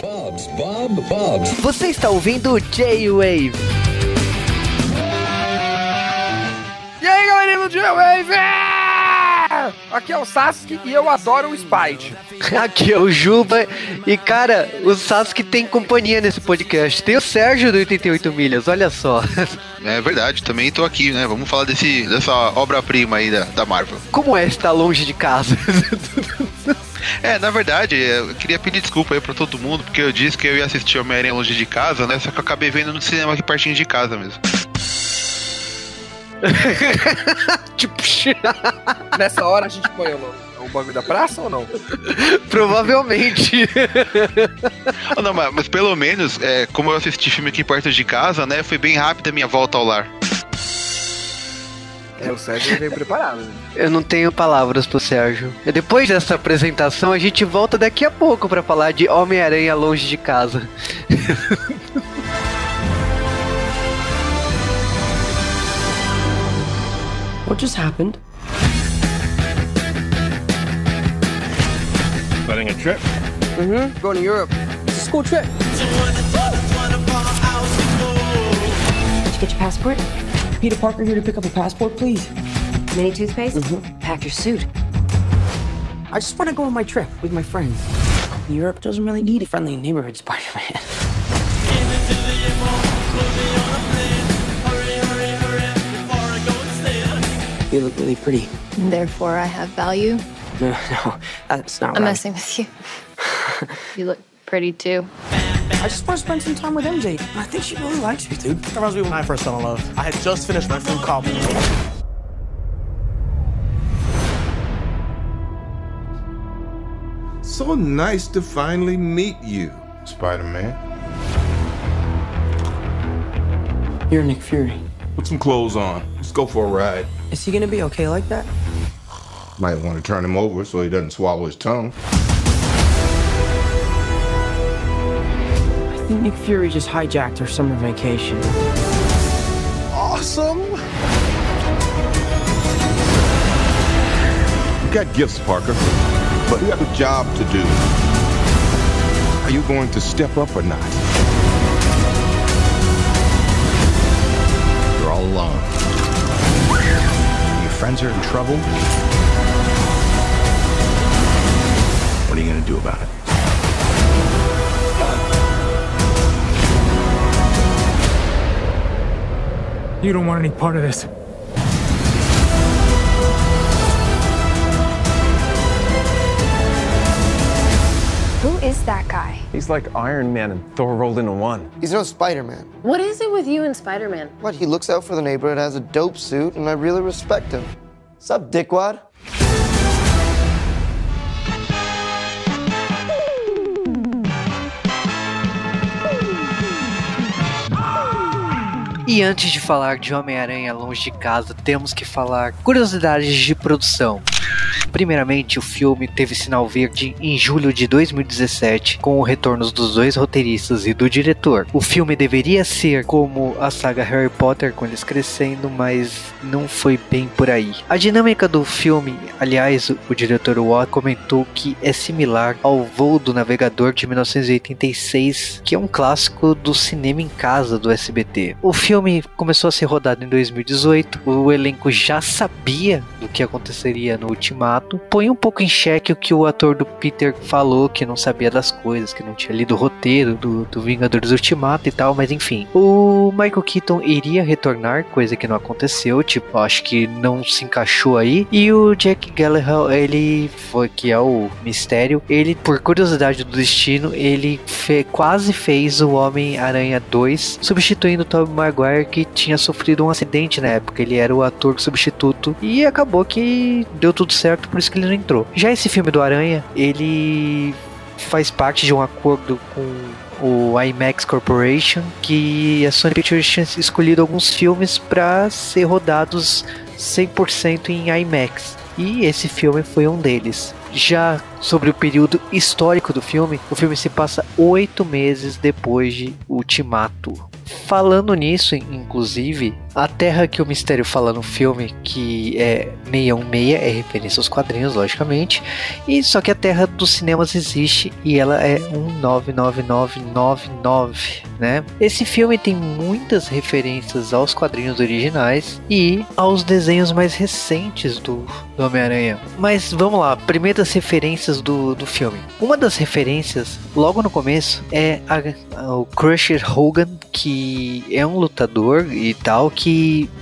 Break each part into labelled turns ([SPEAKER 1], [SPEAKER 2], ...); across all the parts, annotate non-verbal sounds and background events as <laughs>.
[SPEAKER 1] Bob's, Bob, Bob's.
[SPEAKER 2] Você está ouvindo J-Wave.
[SPEAKER 3] E aí, galerinha do J-Wave! Aqui é o Sasuke e eu adoro o Spide. <laughs>
[SPEAKER 2] Aqui é o Juba. E cara, o Sasuke tem companhia nesse podcast. Tem o Sérgio do 88 Milhas, olha só. <laughs>
[SPEAKER 4] É verdade, também tô aqui, né? Vamos falar desse, dessa obra-prima aí da, da Marvel.
[SPEAKER 2] Como é estar longe de casa? <laughs>
[SPEAKER 4] É, na verdade, eu queria pedir desculpa aí pra todo mundo, porque eu disse que eu ia assistir Homem-Aranha longe de casa, né? Só que eu acabei vendo no cinema aqui pertinho de casa mesmo. <laughs>
[SPEAKER 2] tipo, <laughs>
[SPEAKER 3] Nessa hora a gente põe o, o bagulho da praça ou não? <laughs>
[SPEAKER 2] provavelmente.
[SPEAKER 4] Ah, não, mas, mas pelo menos, é, como eu assisti filme aqui perto de casa, né? Foi bem rápida a minha volta ao lar.
[SPEAKER 3] É, o Sérgio veio preparado. Né?
[SPEAKER 2] Eu não tenho palavras pro Sérgio. E Depois dessa apresentação, a gente volta daqui a pouco pra falar de Homem-Aranha longe de casa. <laughs>
[SPEAKER 5] What just happened?
[SPEAKER 6] Planning a trip?
[SPEAKER 3] Mm-hmm. Going to Europe.
[SPEAKER 5] It's a school trip. Did you get your passport? Peter Parker here to pick up a passport, please.
[SPEAKER 7] Mini toothpaste? Mm-hmm. Pack your suit.
[SPEAKER 5] I just want to go on my trip with my friends. Europe doesn't really need a friendly neighborhood Spider-Man. You look really pretty.
[SPEAKER 7] Therefore, I have value. <laughs>
[SPEAKER 5] No, no, that's not
[SPEAKER 7] I'm
[SPEAKER 5] right.
[SPEAKER 7] messing with you. <laughs> you look pretty too.
[SPEAKER 5] I just want to spend some time with MJ. I think she really likes me, dude.
[SPEAKER 8] That reminds me when I first fell in love. I had just finished my film called
[SPEAKER 6] So nice to finally meet you, Spider Man.
[SPEAKER 5] You're Nick Fury.
[SPEAKER 6] Put some clothes on. Let's go for a ride.
[SPEAKER 5] Is he gonna be okay like that?
[SPEAKER 6] Might want to turn him over so he doesn't swallow his tongue.
[SPEAKER 5] Nick Fury just hijacked our summer vacation.
[SPEAKER 6] Awesome! You got gifts, Parker, but you have a job to do. Are you going to step up or not?
[SPEAKER 9] You're all alone. Your friends are in trouble. What are you going to do about it?
[SPEAKER 8] You don't want any part of this.
[SPEAKER 7] Who is that guy?
[SPEAKER 8] He's like Iron Man and Thor rolled into one.
[SPEAKER 10] He's no Spider-Man.
[SPEAKER 7] What is it with you and Spider Man?
[SPEAKER 10] What? He looks out for the neighborhood, has a dope suit, and I really respect him. Sup, dickwad?
[SPEAKER 2] E antes de falar de Homem-Aranha longe de casa, temos que falar curiosidades de produção. Primeiramente, o filme teve sinal verde em julho de 2017, com o retorno dos dois roteiristas e do diretor. O filme deveria ser como a saga Harry Potter com eles crescendo, mas não foi bem por aí. A dinâmica do filme, aliás, o, diretor Watt comentou que é similar ao Voo do Navegador de 1986, que é um clássico do cinema em casa do SBT. O filme começou a ser rodado em 2018, o elenco já sabia do que aconteceria no Ultimato. Põe um pouco em xeque o que o ator do Peter falou, que não sabia das coisas, que não tinha lido o roteiro do, do Vingadores Ultimato e tal, mas enfim. O Michael Keaton iria retornar, coisa que não aconteceu, tipo, acho que não se encaixou aí. E o Jack Gallagher, ele foi que é o mistério, ele, por curiosidade do destino, ele fe- quase fez o Homem-Aranha 2, substituindo o Tobey Maguire, que tinha sofrido um acidente na época. Ele era o ator substituto e acabou que deu tudo certo, por isso que ele não entrou. Já esse filme do Aranha, ele faz parte de um acordo com o IMAX Corporation, que a Sony Pictures tinha escolhido alguns filmes para ser rodados 100% em IMAX. E esse filme foi um deles. Já sobre o período histórico do filme, o filme se passa oito meses depois de Ultimato. Falando nisso, inclusive, a Terra que o Mistério fala no filme, que é 616, é referência aos quadrinhos, logicamente. E só que a Terra dos cinemas existe e ela é 199999, né? Esse filme tem muitas referências aos quadrinhos originais e aos desenhos mais recentes do, do Homem-Aranha. Mas vamos lá, primeiras referências do, do filme. Uma das referências, logo no começo, é a, a, o Crusher Hogan, que é um lutador e tal, que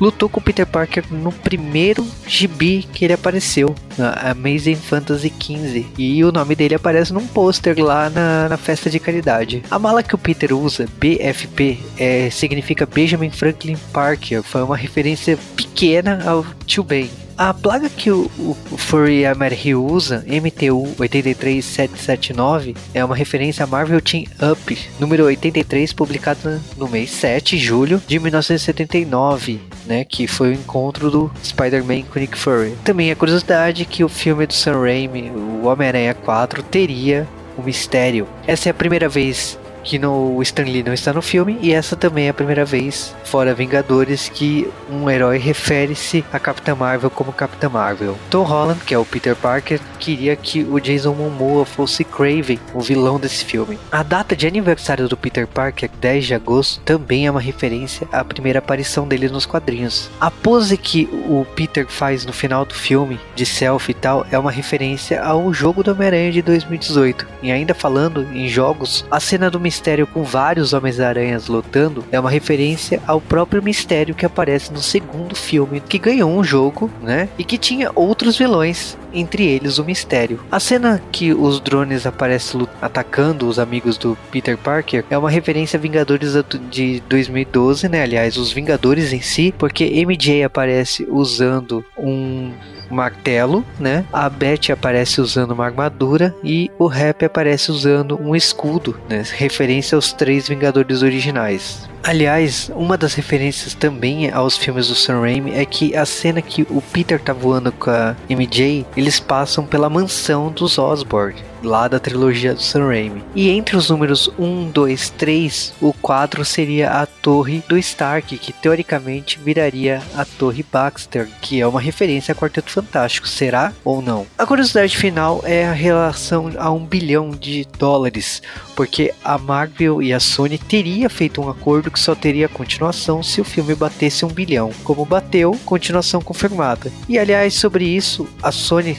[SPEAKER 2] lutou com o Peter Parker no primeiro gibi que ele apareceu, na Amazing Fantasy XV. E o nome dele aparece num pôster lá na, na festa de caridade. A mala que o Peter usa, BFP, é, significa Benjamin Franklin Parker. Foi uma referência pequena ao Tio Ben. A plaga que o, o, o Furry Hill usa, MTU 83779, é uma referência a Marvel Team Up, número 83, publicada no mês 7 de julho de 1979, né, que foi o encontro do Spider-Man com Nick Fury. Também a curiosidade que o filme do Sam Raimi, o Homem-Aranha 4, teria o mistério. Essa é a primeira vez que no Stan Lee não está no filme e essa também é a primeira vez fora Vingadores que um herói refere-se a Capitã Marvel como Capitã Marvel. Tom Holland, que é o Peter Parker, queria que o Jason Momoa fosse Craven, o vilão desse filme. A data de aniversário do Peter Parker, 10 de agosto, também é uma referência à primeira aparição dele nos quadrinhos. A pose que o Peter faz no final do filme, de selfie e tal, é uma referência ao jogo do Homem-Aranha de 2018. E ainda falando em jogos, a cena do Mistério com vários Homens-Aranhas lutando é uma referência ao próprio Mistério que aparece no segundo filme, que ganhou um jogo, né? E que tinha outros vilões, entre eles o Mistério. A cena que os drones aparecem atacando os amigos do Peter Parker é uma referência a Vingadores de 2012, né? Aliás, os Vingadores em si, porque MJ aparece usando um martelo, né? A Beth aparece usando uma armadura e o Rap aparece usando um escudo, né? Referência aos três Vingadores originais. Aliás, uma das referências também aos filmes do Sam Raimi é que a cena que o Peter tá voando com a MJ, eles passam pela mansão dos Osborn, lá da trilogia do Sam Raimi. E entre os números 1, 2, 3, o 4 seria a Torre do Stark, que teoricamente viraria a Torre Baxter, que é uma referência a Quarteto Fantástico. Será ou não? A curiosidade final é a relação a um bilhão de dólares, porque a Marvel e a Sony teria feito um acordo que só teria continuação se o filme batesse um bilhão. Como bateu, continuação confirmada. E aliás, sobre isso, a Sony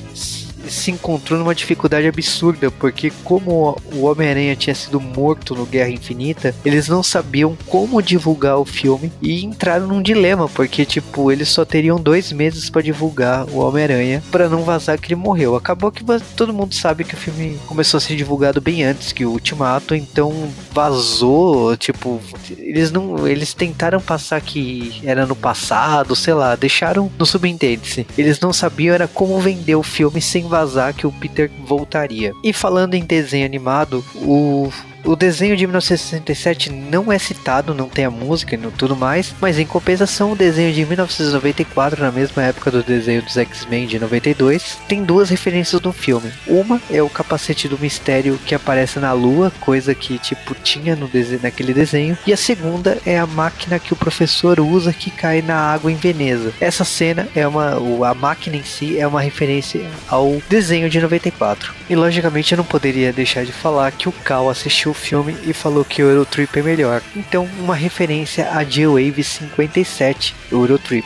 [SPEAKER 2] se encontrou numa dificuldade absurda, porque como o Homem-Aranha tinha sido morto no Guerra Infinita, eles não sabiam como divulgar o filme e entraram num dilema, porque tipo, eles só teriam dois meses para divulgar o Homem-Aranha para não vazar que ele morreu. Acabou que todo mundo sabe que o filme começou a ser divulgado bem antes que o Ultimato, então vazou, tipo, eles não, eles tentaram passar que era no passado, sei lá, deixaram no subentende-se. Eles não sabiam era como vender o filme sem vazar que o Peter voltaria. E falando em desenho animado, o o desenho de 1967 não é citado, não tem a música e tudo mais, mas em compensação, o desenho de 1994, na mesma época do desenho dos X-Men de 92, tem duas referências no filme. Uma é o capacete do mistério que aparece na lua, coisa que tipo tinha no desenho, naquele desenho, e a segunda é a máquina que o professor usa que cai na água em Veneza. Essa cena é uma a máquina em si é uma referência ao desenho de 94. E logicamente eu não poderia deixar de falar que o Cal assistiu o filme e falou que o Eurotrip é melhor. Então, uma referência a J-Wave 57, Eurotrip.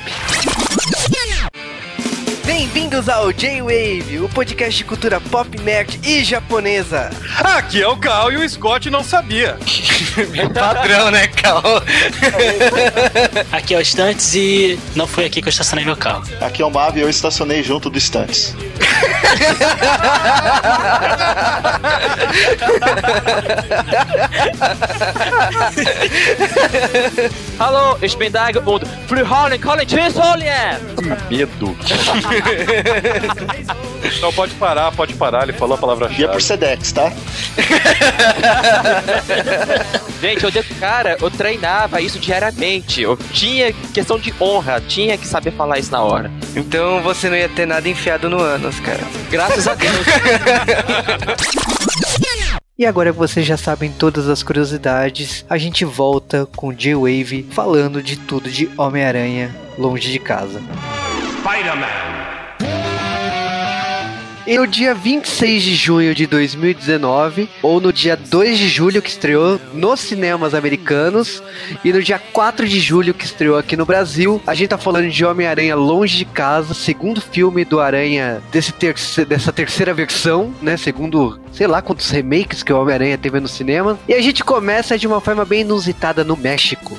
[SPEAKER 2] Bem-vindos ao J-Wave, o podcast de cultura pop, nerd e japonesa.
[SPEAKER 11] Aqui é o Cal e o Scott não sabia. <laughs>
[SPEAKER 2] Padrão, né, Cal?
[SPEAKER 12] aqui é o Estantes e não foi aqui que eu estacionei meu carro.
[SPEAKER 13] Aqui é o Mav e eu estacionei junto do Estantes.
[SPEAKER 14] Hallo, ich bin Dage und Frühhorn College Tschüssolien!
[SPEAKER 11] Medo. <laughs> <laughs> Não, pode parar, pode parar, ele falou a palavra-chave.
[SPEAKER 13] E é por Sedex, tá? <laughs>
[SPEAKER 14] Gente, eu, cara, eu treinava isso diariamente. Eu tinha questão de honra, tinha que saber falar isso na hora.
[SPEAKER 2] Então você não ia ter nada enfiado no ânus, cara.
[SPEAKER 14] Graças a Deus.
[SPEAKER 2] E agora que vocês já sabem todas as curiosidades, a gente volta com J-Wave falando de tudo de Homem-Aranha longe de casa.
[SPEAKER 15] Spider-Man.
[SPEAKER 2] E no dia 26 de junho de 2019, ou no dia 2 de julho, que estreou nos cinemas americanos, e no dia 4 de julho, que estreou aqui no Brasil, a gente tá falando de Homem-Aranha Longe de Casa, segundo filme do Aranha desse dessa terceira versão, né? Segundo, sei lá quantos remakes que o Homem-Aranha teve no cinema. E a gente começa de uma forma bem inusitada no México.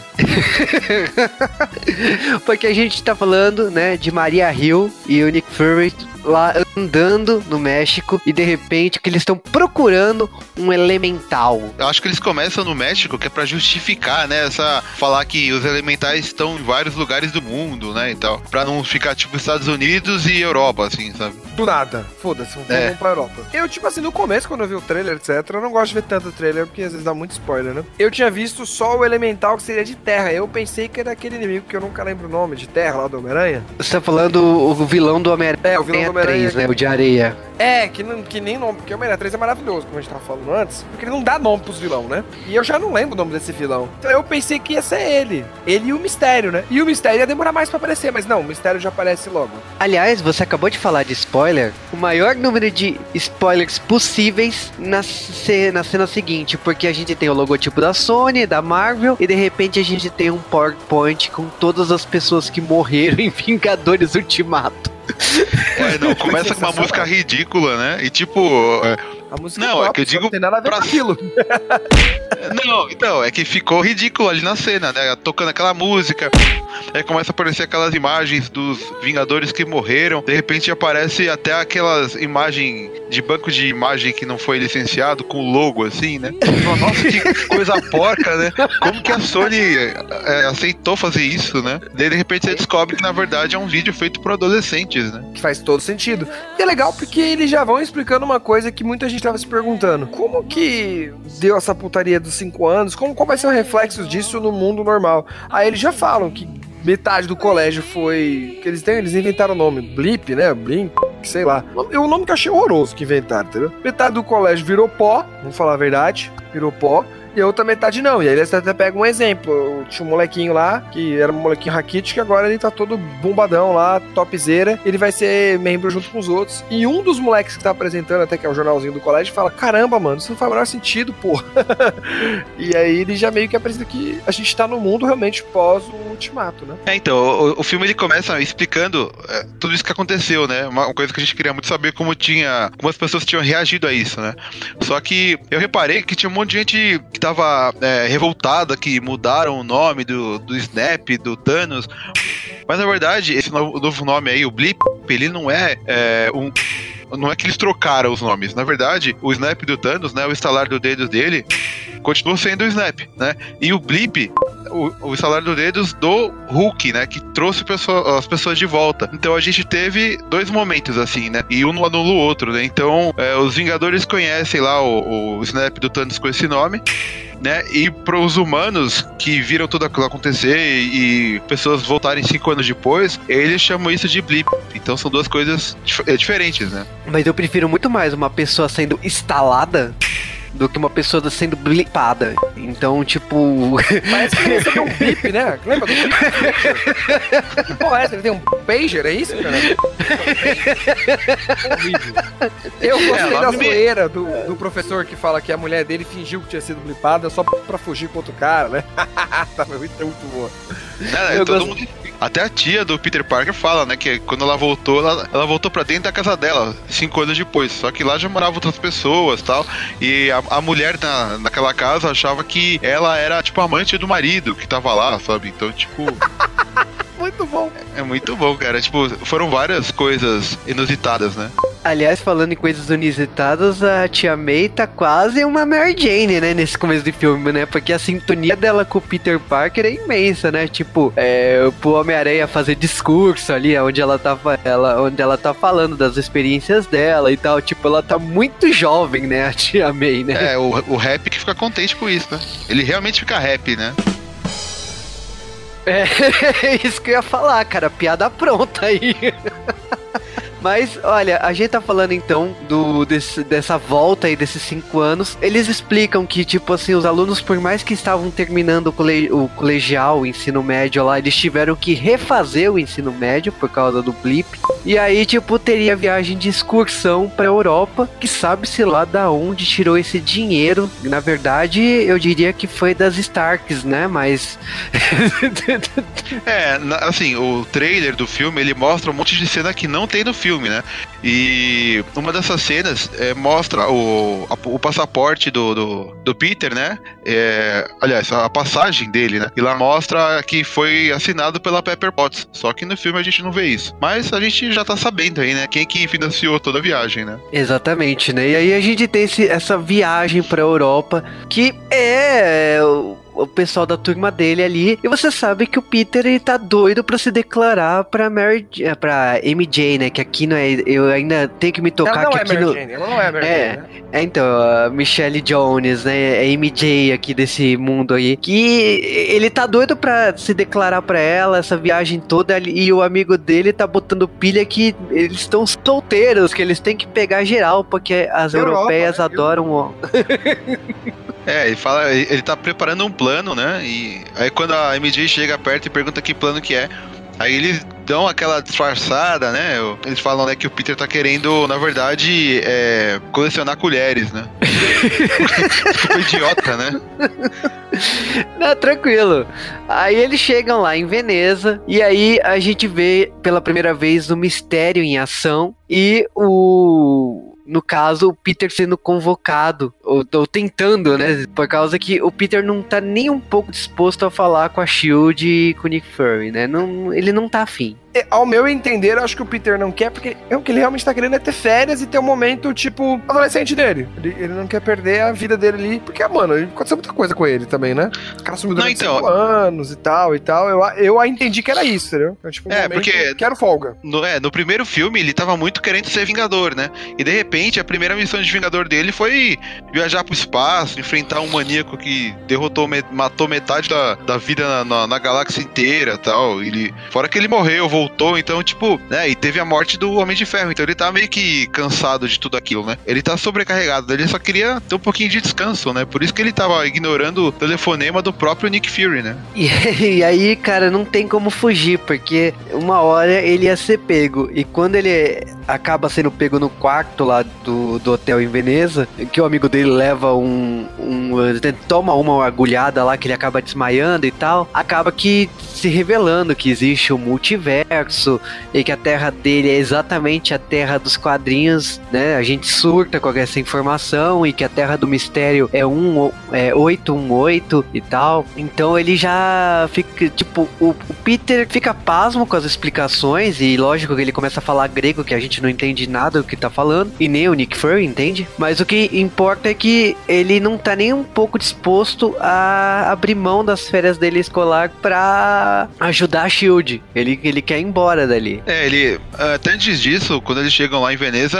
[SPEAKER 2] <laughs> Porque a gente tá falando, né, de Maria Hill e o Nick Fury lá andando no México e de repente que eles estão procurando um elemental.
[SPEAKER 4] Eu acho que eles começam no México que é para justificar, né, essa falar que os elementais estão em vários lugares do mundo, né, e tal, para não ficar tipo Estados Unidos e Europa assim, sabe?
[SPEAKER 3] Do nada. Foda-se, vamos
[SPEAKER 4] É.
[SPEAKER 3] pra Europa. Eu, tipo assim, no começo, quando eu vi o trailer, etc., eu não gosto de ver tanto trailer, porque às vezes dá muito spoiler, né? Eu tinha visto só o elemental que seria de terra. Eu pensei que era aquele inimigo que eu nunca lembro o nome, de terra lá do Homem-Aranha.
[SPEAKER 2] Você tá falando o vilão do Homem-Aranha
[SPEAKER 3] É, o vilão do Homem-Aranha
[SPEAKER 2] 3, né, o de areia.
[SPEAKER 3] É, que, não, que nem nome, porque o Homem-Aranha 3 é maravilhoso, como a gente tava falando antes, porque ele não dá nome pros vilão, né? E eu já não lembro o nome desse vilão. Então eu pensei que ia ser ele. Ele e o Mistério, né? E o Mistério ia demorar mais pra aparecer, mas não, o Mistério já aparece logo.
[SPEAKER 2] Aliás, você acabou de falar de spoiler. O maior número de spoilers possíveis na, ce- na cena seguinte, porque a gente tem o logotipo da Sony, da Marvel, e de repente a gente tem um PowerPoint com todas as pessoas que morreram em <laughs> Vingadores Ultimato.
[SPEAKER 4] É, não, começa com uma música ridícula, né? E tipo, é,
[SPEAKER 3] A música
[SPEAKER 4] Não, é
[SPEAKER 3] top,
[SPEAKER 4] que eu digo
[SPEAKER 3] Não tem nada a ver
[SPEAKER 4] pra-
[SPEAKER 3] com aquilo. <laughs>
[SPEAKER 4] Não, então, é que ficou ridículo ali na cena, né? Tocando aquela música. Aí começa a aparecer aquelas imagens dos Vingadores que morreram. De repente aparece até aquelas imagens de banco de imagem que não foi licenciado, com o logo assim, né? <laughs> Nossa, que coisa porca, né? Como que a Sony é, aceitou fazer isso, né? Daí de repente você descobre que na verdade é um vídeo feito por adolescentes, né?
[SPEAKER 3] Que faz todo sentido. E é legal porque eles já vão explicando uma coisa que muita gente tava se perguntando. Como que deu essa putaria dos 5 anos? Como, qual vai ser o reflexo disso no mundo normal? Aí eles já falam que metade do colégio foi. que eles têm, eles inventaram o nome. Blip, né? Blink, sei lá. É um nome que eu achei horroroso que inventaram, entendeu? Metade do colégio virou pó, vamos falar a verdade, virou pó. E a outra metade não. E aí eles até pegam um exemplo. Tinha um molequinho lá, que era um molequinho raquítico, agora ele tá todo bombadão lá, topzera. Ele vai ser membro junto com os outros. E um dos moleques que tá apresentando, até que é o jornalzinho do colégio, fala: Caramba, mano, isso não faz o menor sentido, pô. <laughs> e aí ele já meio que apresenta que a gente tá no mundo realmente pós o ultimato, né?
[SPEAKER 4] É, então, o, o filme ele começa explicando é, tudo isso que aconteceu, né? Uma, uma coisa que a gente queria muito saber como tinha. como as pessoas tinham reagido a isso, né? Só que eu reparei que tinha um monte de gente que tava é, revoltada, que mudaram o nome do, do Snap, do Thanos. Mas na verdade, esse novo, novo nome aí, o Blip, ele não é, é, um. Não é que eles trocaram os nomes. Na verdade, o Snap do Thanos, né? O estalar do dedo dele continua sendo o Snap, né? E o Blip, o, o estalar do dedos do Hulk, né? Que trouxe pessoa- as pessoas de volta. Então a gente teve dois momentos assim, né? E um não anula o outro, né? Então é, os Vingadores conhecem lá o, o Snap do Thanos com esse nome. Né? E para os humanos que viram tudo aquilo acontecer e, e pessoas voltarem cinco anos depois, eles chamam isso de blip. Então são duas coisas dif- é, diferentes, né?
[SPEAKER 2] Mas eu prefiro muito mais uma pessoa sendo instalada do que uma pessoa sendo blipada. Então, tipo.
[SPEAKER 3] Parece que ele recebeu um bip, né? Lembra do bip? <laughs> que porra é essa? Ele tem um pager, é isso, cara? Eu gostei
[SPEAKER 4] É,
[SPEAKER 3] da zoeira do, do professor que fala que a mulher dele fingiu que tinha sido blipada só pra fugir com outro cara, né? <laughs> tá muito, muito boa. Eu
[SPEAKER 4] todo
[SPEAKER 3] gosto-
[SPEAKER 4] mundo- Até a tia do Peter Parker fala, né, que quando ela voltou, ela, ela voltou pra dentro da casa dela, cinco anos depois. Só que lá já moravam outras pessoas tal. E a, a mulher na, naquela casa achava que ela era, tipo, amante do marido que tava lá, sabe? Então, tipo. <laughs>
[SPEAKER 3] Muito bom.
[SPEAKER 4] É muito bom, cara. Tipo, foram várias coisas inusitadas, né?
[SPEAKER 2] Aliás, falando em coisas inusitadas, a tia May tá quase uma Mary Jane, né? Nesse começo do filme, né? Porque a sintonia dela com o Peter Parker é imensa, né? Tipo, é, pro Homem-Aranha fazer discurso ali, onde ela, tá, ela, onde ela tá falando das experiências dela e tal. Tipo, ela tá muito jovem, né? A tia May, né?
[SPEAKER 4] É, o, o rap que fica contente com isso, né? Ele realmente fica rap, né? <laughs>
[SPEAKER 2] É, isso que eu ia falar, cara. Piada pronta aí. <laughs> Mas, olha, a gente tá falando então do, desse- dessa volta aí desses cinco anos. Eles explicam que, tipo assim, os alunos, por mais que estavam terminando o, cole- o colegial, o ensino médio lá, eles tiveram que refazer o ensino médio por causa do blip. E aí, tipo, teria viagem de excursão pra Europa, que sabe-se lá da onde tirou esse dinheiro. Na verdade, eu diria que foi das Starks, né? Mas. <laughs>
[SPEAKER 4] É, assim, o trailer do filme ele mostra um monte de cena que não tem no filme, né? E uma dessas cenas é, mostra o, a- o passaporte do, do, do Peter, né? É, aliás, a passagem dele, né? E lá mostra que foi assinado pela Pepper Potts. Só que no filme a gente não vê isso. Mas a gente já tá sabendo aí, né? Quem que financiou toda a viagem, né?
[SPEAKER 2] Exatamente, né? E aí a gente tem esse- essa viagem pra Europa que é o, pessoal da turma dele ali. E você sabe que o Peter ele tá doido pra se declarar pra Mary, eh, pra MJ, né? Que aqui não é. Eu ainda tenho que me tocar
[SPEAKER 3] Ela não
[SPEAKER 2] que
[SPEAKER 3] é
[SPEAKER 2] aqui
[SPEAKER 3] Mary
[SPEAKER 2] no.
[SPEAKER 3] Jane, ela não é Mary
[SPEAKER 2] É,
[SPEAKER 3] Jane, né?
[SPEAKER 2] é, então, a Michelle Jones, né? É MJ aqui desse mundo aí. Que ele tá doido pra se declarar pra ela, essa viagem toda. E o amigo dele tá botando pilha que eles estão solteiros, que eles têm que pegar geral, porque as
[SPEAKER 4] Europa,
[SPEAKER 2] europeias
[SPEAKER 4] né?
[SPEAKER 2] adoram o. <laughs> <laughs>
[SPEAKER 4] É, ele fala, ele tá preparando um plano, né? E aí quando a MJ chega perto e pergunta que plano que é, aí eles dão aquela disfarçada, né? Eles falam né, que o Peter tá querendo, na verdade, é, colecionar colheres, né? Ficou <laughs> idiota, né?
[SPEAKER 2] Não, tranquilo. Aí eles chegam lá em Veneza e aí a gente vê pela primeira vez o mistério em ação e o no caso, o Peter sendo convocado, ou, ou tentando, né? Por causa que o Peter não tá nem um pouco disposto a falar com a Shield e com o Nick Fury, né? Não, ele não tá afim.
[SPEAKER 3] É, Ao meu entender, eu acho que o Peter não quer, porque é o que ele realmente tá querendo é ter férias e ter um momento, tipo, adolescente dele. Ele, ele não quer perder a vida dele ali, porque, mano, aconteceu muita coisa com ele também, né? O cara sumiu durante
[SPEAKER 4] Não, então-
[SPEAKER 3] anos e tal e tal. Eu, eu entendi que era isso, entendeu? Então, tipo, um
[SPEAKER 4] É, porque-
[SPEAKER 3] Quero folga.
[SPEAKER 4] No, é, no primeiro filme ele tava muito querendo ser Vingador, né? E de repente a primeira missão de Vingador dele foi viajar pro espaço, enfrentar um maníaco que derrotou, matou metade da, da vida na, na- na galáxia inteira tal. Ele, fora que ele morreu, voltou, então, tipo, né? E teve a morte do Homem de Ferro, então ele tá meio que cansado de tudo aquilo, né? Ele tá sobrecarregado, ele só queria ter um pouquinho de descanso, né? Por isso que ele tava ignorando o telefonema do próprio Nick Fury, né?
[SPEAKER 2] E, <laughs> aí, cara, não tem como fugir, porque uma hora ele ia ser pego. E quando ele acaba sendo pego no quarto lá do, do hotel em Veneza, que o amigo dele leva um. um toma uma agulhada lá que ele acaba desmaiando e tal, acaba que se revelando que existe um multiverso e que a terra dele é exatamente a terra dos quadrinhos, né? A gente surta com essa informação e que a terra do mistério é, um, é 818 e tal. Então ele já fica, tipo, o, o Peter fica pasmo com as explicações e lógico que ele começa a falar grego que a gente não entende nada do que tá falando e nem o Nick Fury entende. Mas o que importa é que ele não tá nem um pouco disposto a abrir mão das férias dele escolar pra ajudar a Shield. Ele, ele quer ir embora dali.
[SPEAKER 4] É, ele. Até antes disso, quando eles chegam lá em Veneza,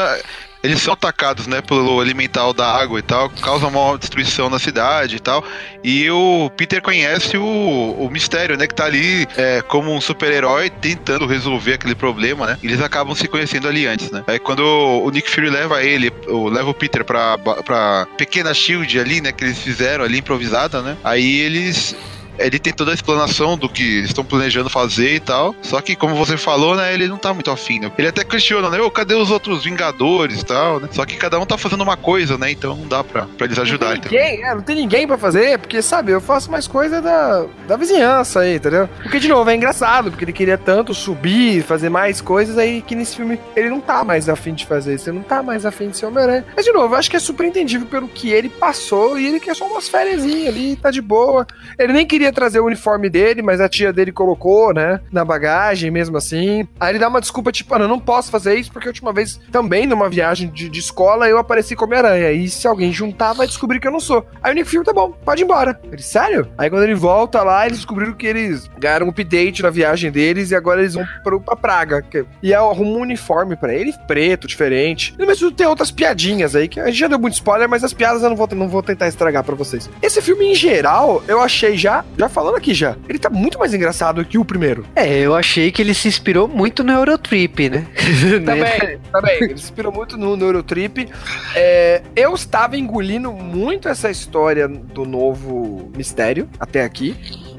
[SPEAKER 4] eles são atacados, né, pelo elemental da água e tal, causa uma destruição na cidade e tal. E o Peter conhece o, o mistério, né, que tá ali é, como um super-herói tentando resolver aquele problema, né? Eles acabam se conhecendo ali antes, né? Aí quando o Nick Fury leva ele, o- leva o Peter pra, pra pequena shield ali, né, que eles fizeram ali improvisada, né? Aí eles ele tem toda a explanação do que estão planejando fazer e tal. Só que, como você falou, né, ele não tá muito afim, né? Ele até questiona, né? Ô, cadê os outros Vingadores e tal, né? Só que cada um tá fazendo uma coisa, né? Então não dá pra, pra eles ajudarem. Então.
[SPEAKER 3] Ninguém, é, não tem ninguém pra fazer, porque, sabe, eu faço mais coisa da, da vizinhança aí, entendeu? Porque, de novo, é engraçado, porque ele queria tanto subir, fazer mais coisas aí que nesse filme ele não tá mais afim de fazer isso, ele não tá mais afim de ser Homem-Aranha. Mas, de novo, eu acho que é super entendível pelo que ele passou e ele quer só umas férias ali, tá de boa. Ele nem queria trazer o uniforme dele, mas a tia dele colocou, né, na bagagem mesmo assim. Aí ele dá uma desculpa, tipo, ah, eu não posso fazer isso porque a última vez, também numa viagem de, de escola, eu apareci como Homem-Aranha. E se alguém juntar, vai descobrir que eu não sou. Aí o Nick Fury, tá bom, pode ir embora. Ele, sério? Aí quando ele volta lá, eles descobriram que eles ganharam um update na viagem deles e agora eles vão pro, pra Praga. que- E arruma um uniforme pra ele, preto, diferente. Mas tem outras piadinhas aí, que a gente já deu muito spoiler, mas as piadas eu não vou, não vou tentar estragar pra vocês. Esse filme, em geral, eu achei já já falando aqui já, ele tá muito mais engraçado que o primeiro.
[SPEAKER 2] É, eu achei que ele se inspirou muito no Eurotrip, né? <laughs>
[SPEAKER 3] Também, também. Ele se inspirou muito no, no Eurotrip. É, eu estava engolindo muito essa história do novo mistério até aqui.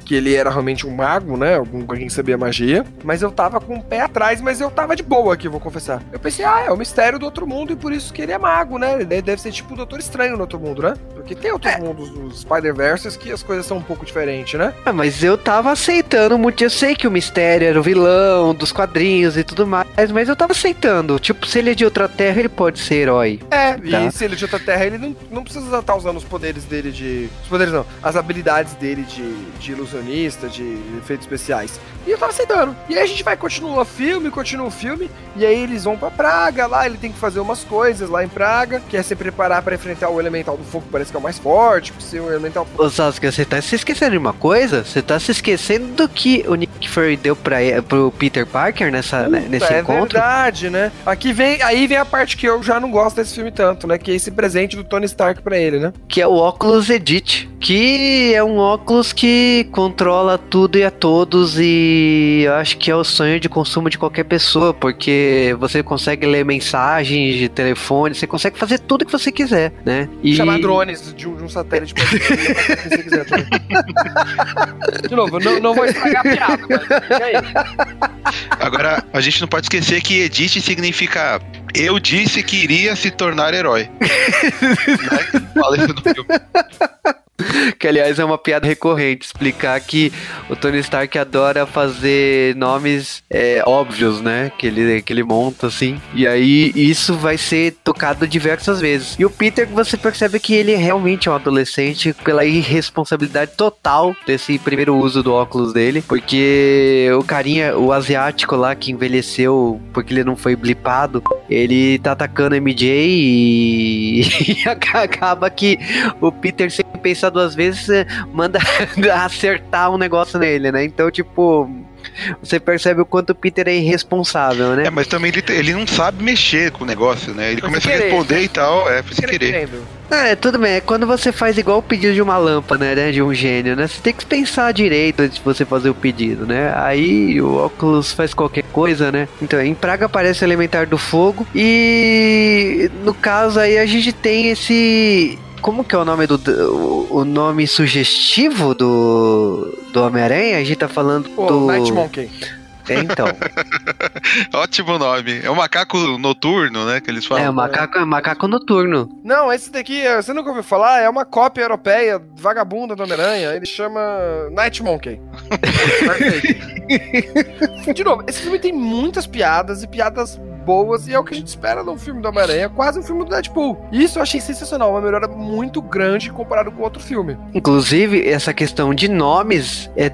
[SPEAKER 3] Que ele era realmente um mago, né? Algum alguém que sabia magia. Mas eu tava com o pé atrás, mas eu tava de boa aqui, vou confessar. Eu pensei, ah, é o mistério do outro mundo e por isso que ele é mago, né? Ele deve ser tipo o Doutor Estranho no outro mundo, né? Porque tem outros mundos dos Spider-Verses que as coisas são um pouco diferentes, né?
[SPEAKER 2] Ah, mas eu tava aceitando muito. Eu sei que o mistério era o vilão dos quadrinhos e tudo mais, mas eu tava aceitando. Tipo, se ele é de outra terra, ele pode ser herói.
[SPEAKER 3] É,
[SPEAKER 2] Tá.
[SPEAKER 3] e se ele é de outra terra, ele não, não precisa estar usando os poderes dele de. Os poderes não, as habilidades dele de, de de efeitos especiais. E eu tava aceitando. E aí a gente vai, continua o filme, continua o filme, e aí eles vão pra Praga, lá ele tem que fazer umas coisas lá em Praga, que é se preparar pra enfrentar o elemental do fogo, parece que é o mais forte, porque se o elemental.
[SPEAKER 2] Ô Sasuke, você tá se esquecendo de uma coisa? Você tá se esquecendo do que o Nick Fury deu pra, pro Peter Parker nessa, né, nesse
[SPEAKER 3] é
[SPEAKER 2] encontro?
[SPEAKER 3] verdade, né? Aqui vem, aí vem a parte que eu já não gosto desse filme tanto, né? Que é esse presente do Tony Stark pra ele, né?
[SPEAKER 2] Que é o óculos Edit, que é um óculos que controla tudo e a todos e eu acho que é o sonho de consumo de qualquer pessoa, porque você consegue ler mensagens de telefone, você consegue fazer tudo que você quiser, né? E...
[SPEAKER 3] Chamar drones de um, de um satélite pra você se você quiser também. <laughs> De novo, não, não vou estragar a piada, mas e aí?
[SPEAKER 4] Agora, a gente não pode esquecer que edit significa eu disse que iria se tornar herói. <laughs> Né? Fala isso no filme. <laughs>
[SPEAKER 2] Que aliás é uma piada recorrente, explicar que o Tony Stark adora fazer nomes é, óbvios, né? Que ele, que ele monta assim. E aí isso vai ser tocado diversas vezes. E o Peter, você percebe que ele realmente é um adolescente pela irresponsabilidade total desse primeiro uso do óculos dele. Porque o carinha, o asiático lá que envelheceu porque ele não foi blipado, ele tá atacando MJ e, <laughs> e acaba que o Peter sem pensar duas vezes manda <laughs> acertar um negócio nele, né? Então, tipo, você percebe o quanto o Peter é irresponsável, né?
[SPEAKER 4] É, mas também ele, ele não sabe mexer com o negócio, né? Ele começa a
[SPEAKER 3] querer.
[SPEAKER 4] responder e tal, é, foi sem querer.
[SPEAKER 3] Querendo.
[SPEAKER 2] É, tudo bem. É quando você faz igual o pedido de uma lâmpada, né? De um gênio, né? Você tem que pensar direito antes de você fazer o pedido, né? Aí o óculos faz qualquer coisa, né? Então, em Praga aparece o elementar do fogo. E no caso aí a gente tem esse. Como que é o nome do. O nome sugestivo do. Do Homem-Aranha? A gente tá falando
[SPEAKER 3] Pô,
[SPEAKER 2] do.
[SPEAKER 3] Night Monkey.
[SPEAKER 2] É, então. <laughs>
[SPEAKER 4] Ótimo nome. É o macaco noturno, né? Que eles falam.
[SPEAKER 2] É, o macaco, macaco noturno.
[SPEAKER 3] Não, esse daqui, eh, você nunca ouviu falar? É uma cópia europeia, vagabunda do Homem-Aranha. Ele chama Night Monkey. Perfeito. <laughs> <laughs> De novo, esse filme tem muitas piadas e piadas boas, e é o que a gente espera num filme do Homem-Aranha, quase um filme do Deadpool. E isso eu achei sensacional, uma melhora muito grande comparado com outro filme.
[SPEAKER 2] Inclusive, essa questão de nomes é,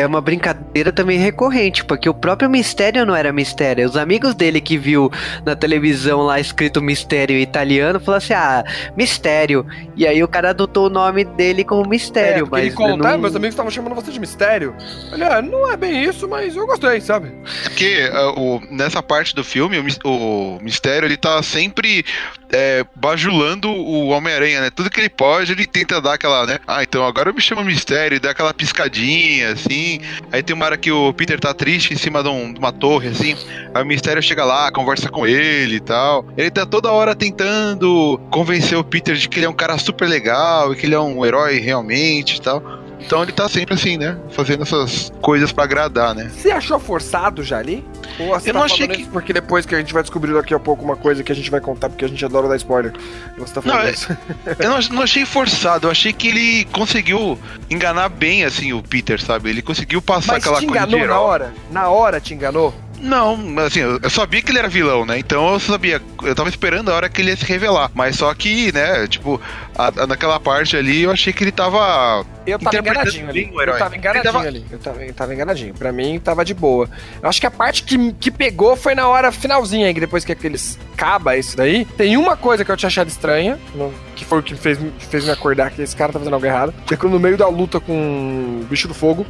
[SPEAKER 2] é uma brincadeira também recorrente, porque o próprio Mistério não era Mistério. Os amigos dele que viu na televisão lá escrito Mistério italiano, falaram assim: ah, Mistério. E aí o cara adotou o nome dele como Mistério,
[SPEAKER 3] É,
[SPEAKER 2] mas
[SPEAKER 3] ele conta,
[SPEAKER 2] não...
[SPEAKER 3] "Ah, meus amigos estavam chamando você de mistério. Olha, não é bem isso, mas eu gostei, sabe?
[SPEAKER 4] Porque ah, o, nessa parte do filme, o, mis- o mistério ele tá sempre é, bajulando o Homem-Aranha, né? Tudo que ele pode, ele tenta dar aquela, né? Ah, então agora me chamo mistério, dá aquela piscadinha, assim. Aí tem uma hora que o Peter tá triste em cima de, um- de uma torre, assim. Aí o mistério chega lá, conversa com ele e tal. Ele tá toda hora tentando convencer o Peter de que ele é um cara super legal e que ele é um herói realmente e tal. Então ele tá sempre assim, né? Fazendo essas coisas pra agradar, né?
[SPEAKER 3] Você achou forçado já ali? Ou você
[SPEAKER 4] Eu
[SPEAKER 3] tá
[SPEAKER 4] não achei
[SPEAKER 3] isso porque depois que a gente vai descobrir daqui a pouco uma coisa que a gente vai contar, porque a gente adora dar spoiler. Você tá falando
[SPEAKER 4] Não, é-
[SPEAKER 3] isso. <laughs>
[SPEAKER 4] Eu não, não achei forçado, eu achei que ele conseguiu enganar bem, assim, o Peter, sabe? Ele conseguiu passar
[SPEAKER 3] Mas
[SPEAKER 4] aquela
[SPEAKER 3] te
[SPEAKER 4] coisa de
[SPEAKER 3] enganou na hora? Na hora te enganou?
[SPEAKER 4] Não, assim, eu eu sabia que ele era vilão, né? Então eu sabia, eu tava esperando a hora que ele ia se revelar. Mas só que, né, tipo, a- naquela parte ali eu achei que ele tava.
[SPEAKER 3] Eu tava enganadinho ali. Eu tava enganadinho
[SPEAKER 4] tava-
[SPEAKER 3] ali. Eu tava, eu tava enganadinho. Pra mim, tava de boa. Eu acho que a parte que, que pegou foi na hora finalzinha, que depois que aqueles acaba isso daí. Tem uma coisa que eu tinha achado estranha, no- que foi o que fez, fez me acordar que esse cara tá fazendo algo errado. Que é quando no meio da luta com o bicho do fogo,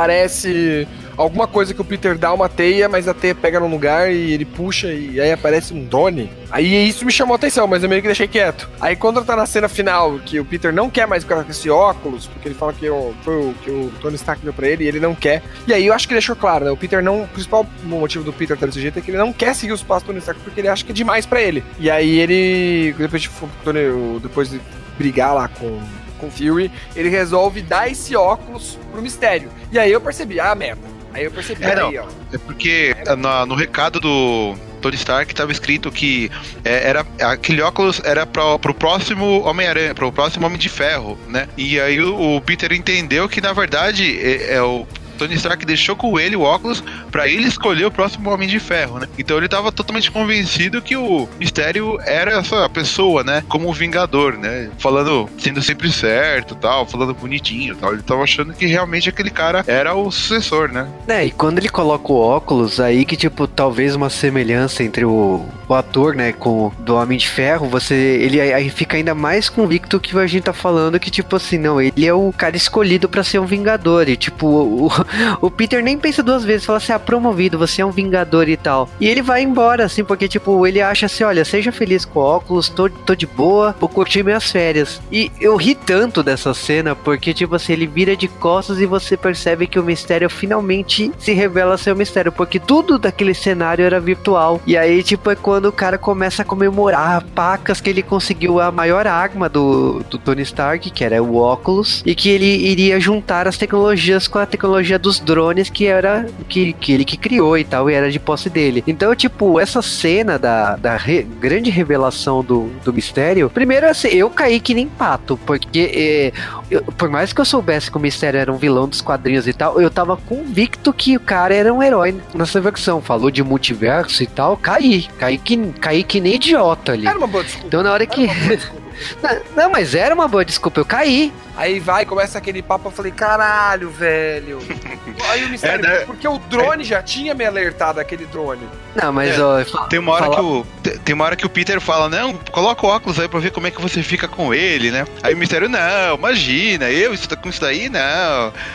[SPEAKER 3] aparece alguma coisa que o Peter dá uma teia, mas a teia pega num lugar e ele puxa e aí aparece um drone. Aí isso me chamou a atenção, mas eu meio que deixei quieto. Aí quando tá na cena final, que o Peter não quer mais ficar com esse óculos, porque ele fala que o- foi o que o Tony Stark deu pra ele e ele não quer. E aí eu acho que deixou claro, né? O Peter não. O principal motivo do Peter estar desse jeito é que ele não quer seguir os passos do Tony Stark porque ele acha que é demais pra ele. E aí ele. Depois de, depois de brigar lá com. Com o Fury, ele resolve dar esse óculos pro mistério. E aí eu percebi, ah, merda. Aí eu percebi,
[SPEAKER 4] É,
[SPEAKER 3] aí, ó.
[SPEAKER 4] É porque no recado do Tony Stark tava escrito que é, era aquele óculos era pra, pro próximo Homem-Aranha, pro próximo Homem de Ferro, né? E aí o, o Peter entendeu que na verdade é, é o Tony Stark deixou com ele o óculos pra ele escolher o próximo Homem de Ferro, né? Então ele tava totalmente convencido que o Mistério era essa pessoa, né? Como o Vingador, né? Falando, sendo sempre certo tal, falando bonitinho tal. Ele tava achando que realmente aquele cara era o sucessor, né?
[SPEAKER 2] É, e quando ele coloca o óculos, aí que, tipo, talvez uma semelhança entre o, o ator, né, com o do Homem de Ferro, você. Ele aí- fica ainda mais convicto que a gente tá falando que, tipo assim, não, ele é o cara escolhido pra ser um Vingador. E, tipo, o, o Peter nem pensa duas vezes, fala assim, ah, promovido, você é um Vingador e tal. E ele vai embora, assim, porque, tipo, ele acha assim, olha, seja feliz com óculos, tô, tô de boa, vou curtir minhas férias. E eu ri tanto dessa cena, porque, tipo assim, ele vira de costas e você percebe que o mistério finalmente se revela ser o mistério, porque tudo daquele cenário era virtual. E aí, tipo, é quando o cara começa a comemorar pacas que ele conseguiu a maior arma do, do Tony Stark, que era o óculos, e que ele iria juntar as tecnologias com a tecnologia dos drones, que era que, que ele que criou e tal, e era de posse dele. Então, tipo, essa cena da, da re- grande revelação do, do mistério, primeiro, assim, eu caí que nem pato, porque é, eu- por mais que eu soubesse que o mistério era um vilão dos quadrinhos e tal, eu tava convicto que o cara era um herói nessa versão. Falou de multiverso e tal, caí. Caí que, caí que nem idiota ali.
[SPEAKER 3] Era uma boa desculpa.
[SPEAKER 2] Então na hora que. Não, não, mas era uma boa desculpa, eu caí.
[SPEAKER 3] Aí vai, começa aquele papo, eu falei, caralho, velho. Aí o mistério,
[SPEAKER 4] É, né?
[SPEAKER 3] porque o drone já tinha me alertado, aquele drone.
[SPEAKER 2] Não, mas
[SPEAKER 4] É,
[SPEAKER 2] ó.
[SPEAKER 4] Tem uma hora
[SPEAKER 2] fala-
[SPEAKER 4] que o te- tem uma hora que o Peter fala: "Não, coloca o óculos aí pra ver como é que você fica com ele, né?" Aí o Mistério: "Não, imagina, eu isso com isso daí não".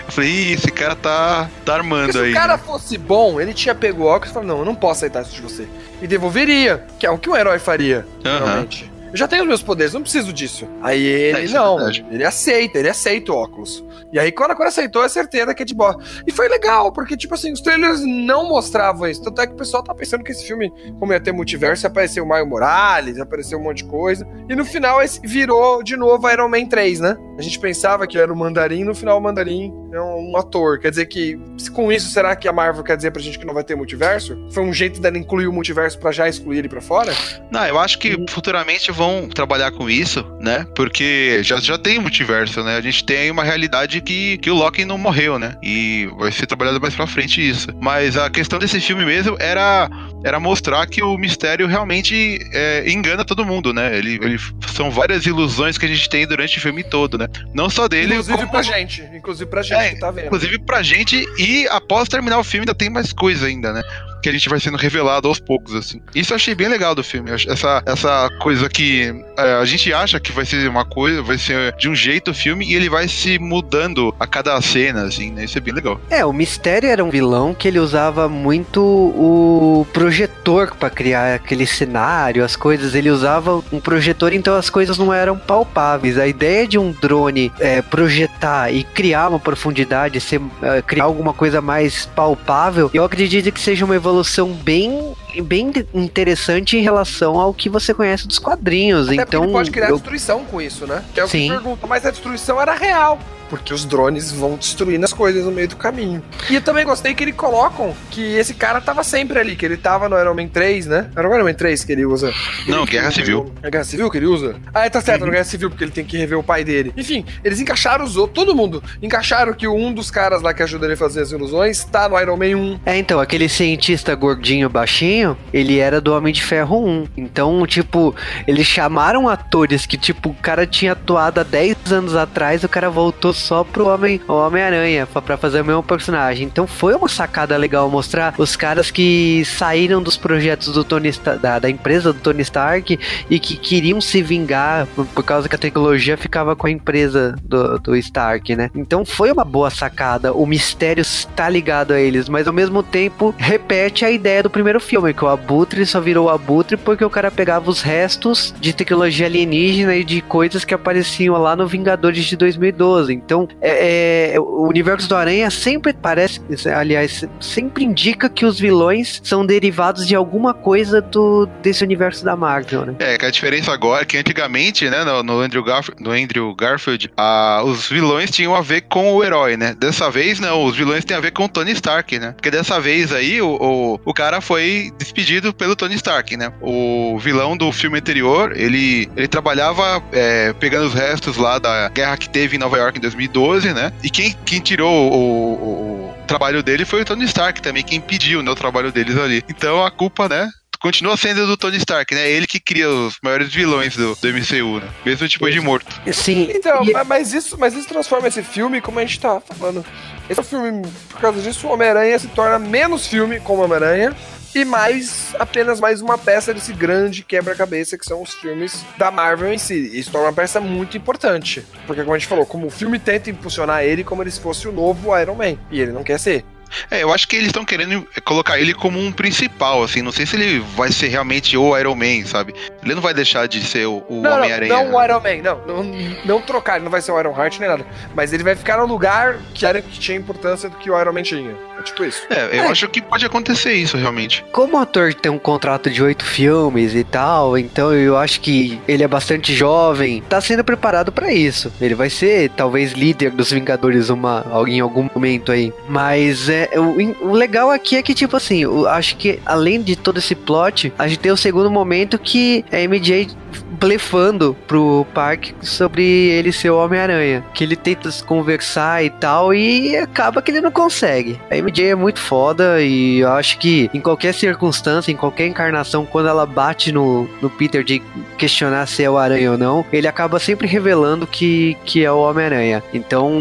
[SPEAKER 4] Eu falei: "Ih, esse cara tá tá armando
[SPEAKER 3] se
[SPEAKER 4] aí".
[SPEAKER 3] o cara
[SPEAKER 4] né?"
[SPEAKER 3] fosse bom, ele tinha pego o óculos e falou, não, eu não posso aceitar isso de você. E devolveria, que é o que um herói faria,
[SPEAKER 4] Aham.
[SPEAKER 3] normalmente. Eu já tenho os meus poderes, não preciso disso. Aí ele
[SPEAKER 4] É, é
[SPEAKER 3] não,
[SPEAKER 4] verdade.
[SPEAKER 3] ele aceita, ele aceita o óculos. E aí quando, quando aceitou, é certeza que é de boa. E foi legal, porque tipo assim, os trailers não mostravam isso. Tanto é que o pessoal tá pensando que esse filme, como ia ter multiverso, ia aparecer o Maio Morales, ia aparecer um monte de coisa. E no final esse virou de novo Iron Man 3, né? A gente pensava que era o Mandarim, no final o Mandarim é um, um ator. Quer dizer que, com isso, será que a Marvel quer dizer pra gente que não vai ter multiverso? Foi um jeito dela incluir o multiverso pra já excluir ele pra fora?
[SPEAKER 4] Não, eu acho que futuramente vão trabalhar com isso, né? Porque já, já tem multiverso, né? A gente tem aí uma realidade que, que o Loki não morreu, né? E vai ser trabalhado mais pra frente isso. Mas a questão desse filme mesmo era, era mostrar que o mistério realmente é, engana todo mundo, né? Ele, ele- são várias ilusões que a gente tem durante o filme todo, né? Não só dele,
[SPEAKER 3] inclusive
[SPEAKER 4] como-
[SPEAKER 3] pra gente. Inclusive pra gente
[SPEAKER 4] É,
[SPEAKER 3] que tá vendo.
[SPEAKER 4] Inclusive pra gente, e após terminar o filme ainda tem mais coisa ainda, né? Que a gente vai sendo revelado aos poucos, assim. Isso eu achei bem legal do filme. Essa, essa coisa que é, a gente acha que vai ser uma coisa, vai ser de um jeito o filme, e ele vai se mudando a cada cena, assim, né? Isso é bem legal.
[SPEAKER 2] É, o Mistério era um vilão que ele usava muito o projetor pra criar aquele cenário, as coisas. Ele usava um projetor, então as coisas não eram palpáveis. A ideia de um drone é, projetar e criar uma profundidade, ser, é, criar alguma coisa mais palpável, eu acredito que seja uma evolução bem bem interessante em relação ao que você conhece dos quadrinhos.
[SPEAKER 3] Até
[SPEAKER 2] então
[SPEAKER 3] ele pode criar
[SPEAKER 2] eu-
[SPEAKER 3] destruição com isso, né? Que é o que
[SPEAKER 2] Sim.
[SPEAKER 3] pergunta, mas a destruição era real. Porque os drones vão destruindo as coisas no meio do caminho. E eu também gostei que eles colocam que esse cara tava sempre ali, que ele tava no Iron Man 3, né? Era o Iron Man 3 que ele usa.
[SPEAKER 4] Não, Guerra Civil.
[SPEAKER 3] É Guerra Civil que ele usa? Ah, é, tá certo, no Guerra Civil, porque ele tem que rever o pai dele. Enfim, eles encaixaram os outros, todo mundo. Encaixaram que um dos caras lá que ajuda ele a fazer as ilusões tá no Iron Man 1.
[SPEAKER 2] É, então, aquele cientista gordinho baixinho, ele era do Homem de Ferro 1. Então, tipo, eles chamaram atores que, tipo, o cara tinha atuado há 10 anos atrás, o cara voltou só pro Homem- Homem-Aranha, pra fazer o mesmo personagem. Então foi uma sacada legal mostrar os caras que saíram dos projetos do Tony da, da empresa do Tony Stark e que queriam se vingar por, por causa que a tecnologia ficava com a empresa do, do Stark, né? Então foi uma boa sacada. O mistério está ligado a eles, mas ao mesmo tempo repete a ideia do primeiro filme, que o Abutre só virou Abutre porque o cara pegava os restos de tecnologia alienígena e de coisas que apareciam lá no Vingadores de 2012. Então, é, é, o universo do Aranha sempre parece, aliás, sempre indica que os vilões são derivados de alguma coisa do desse universo da Marvel, né?
[SPEAKER 4] É, que a diferença agora é que antigamente, né, no, no Andrew, Garf no Andrew Garfield, ah, os vilões tinham a ver com o herói, né? Dessa vez, não, os vilões têm a ver com o Tony Stark, né? Porque dessa vez aí, o, o, o cara foi despedido pelo Tony Stark, né? O vilão do filme anterior, ele, ele trabalhava é, pegando os restos lá da guerra que teve em Nova York em 2012, né? E quem, quem tirou o, o- o trabalho dele foi o Tony Stark também, quem pediu né, o trabalho deles ali. Então a culpa, né? Continua sendo do Tony Stark, né? Ele que cria os maiores vilões do, do MCU, né? Mesmo depois de morto.
[SPEAKER 2] Sim.
[SPEAKER 3] Então, ma- mas isso, mas isso transforma esse filme, como a gente tava falando. Esse filme, por causa disso, o Homem-Aranha se torna menos filme como Homem-Aranha e mais apenas mais uma peça desse grande quebra-cabeça que são os filmes da Marvel em si. Isso torna uma peça muito importante. Porque, como a gente falou, como o filme tenta impulsionar ele como ele se fosse o novo Iron Man. E ele não quer ser.
[SPEAKER 4] É, eu acho que eles estão querendo colocar ele como um principal, assim. Não sei se ele vai ser realmente o Iron Man, sabe? Ele não vai deixar de ser o, o
[SPEAKER 3] não, não,
[SPEAKER 4] Homem-Aranha.
[SPEAKER 3] não o Iron Man, não, não, não trocar, ele não vai ser o Iron Heart nem nada. Mas ele vai ficar no lugar que era que tinha importância do que o Iron Man tinha. É tipo isso.
[SPEAKER 4] É, eu acho que pode acontecer isso, realmente.
[SPEAKER 2] Como o ator tem um contrato de oito filmes e tal, então eu acho que ele é bastante jovem, tá sendo preparado pra isso. Ele vai ser talvez líder dos Vingadores uma, em algum momento aí. Mas é, o, o legal aqui é que, tipo assim, eu acho que além de todo esse plot, a gente tem o segundo momento que é MJ blefando pro Park sobre ele ser o Homem-Aranha. Que ele tenta se conversar e tal, e acaba que ele não consegue. A MJ é muito foda e eu acho que em qualquer circunstância, em qualquer encarnação, quando ela bate no, no Peter de questionar se é o Aranha ou não, ele acaba sempre revelando que, que é o Homem-Aranha. Então.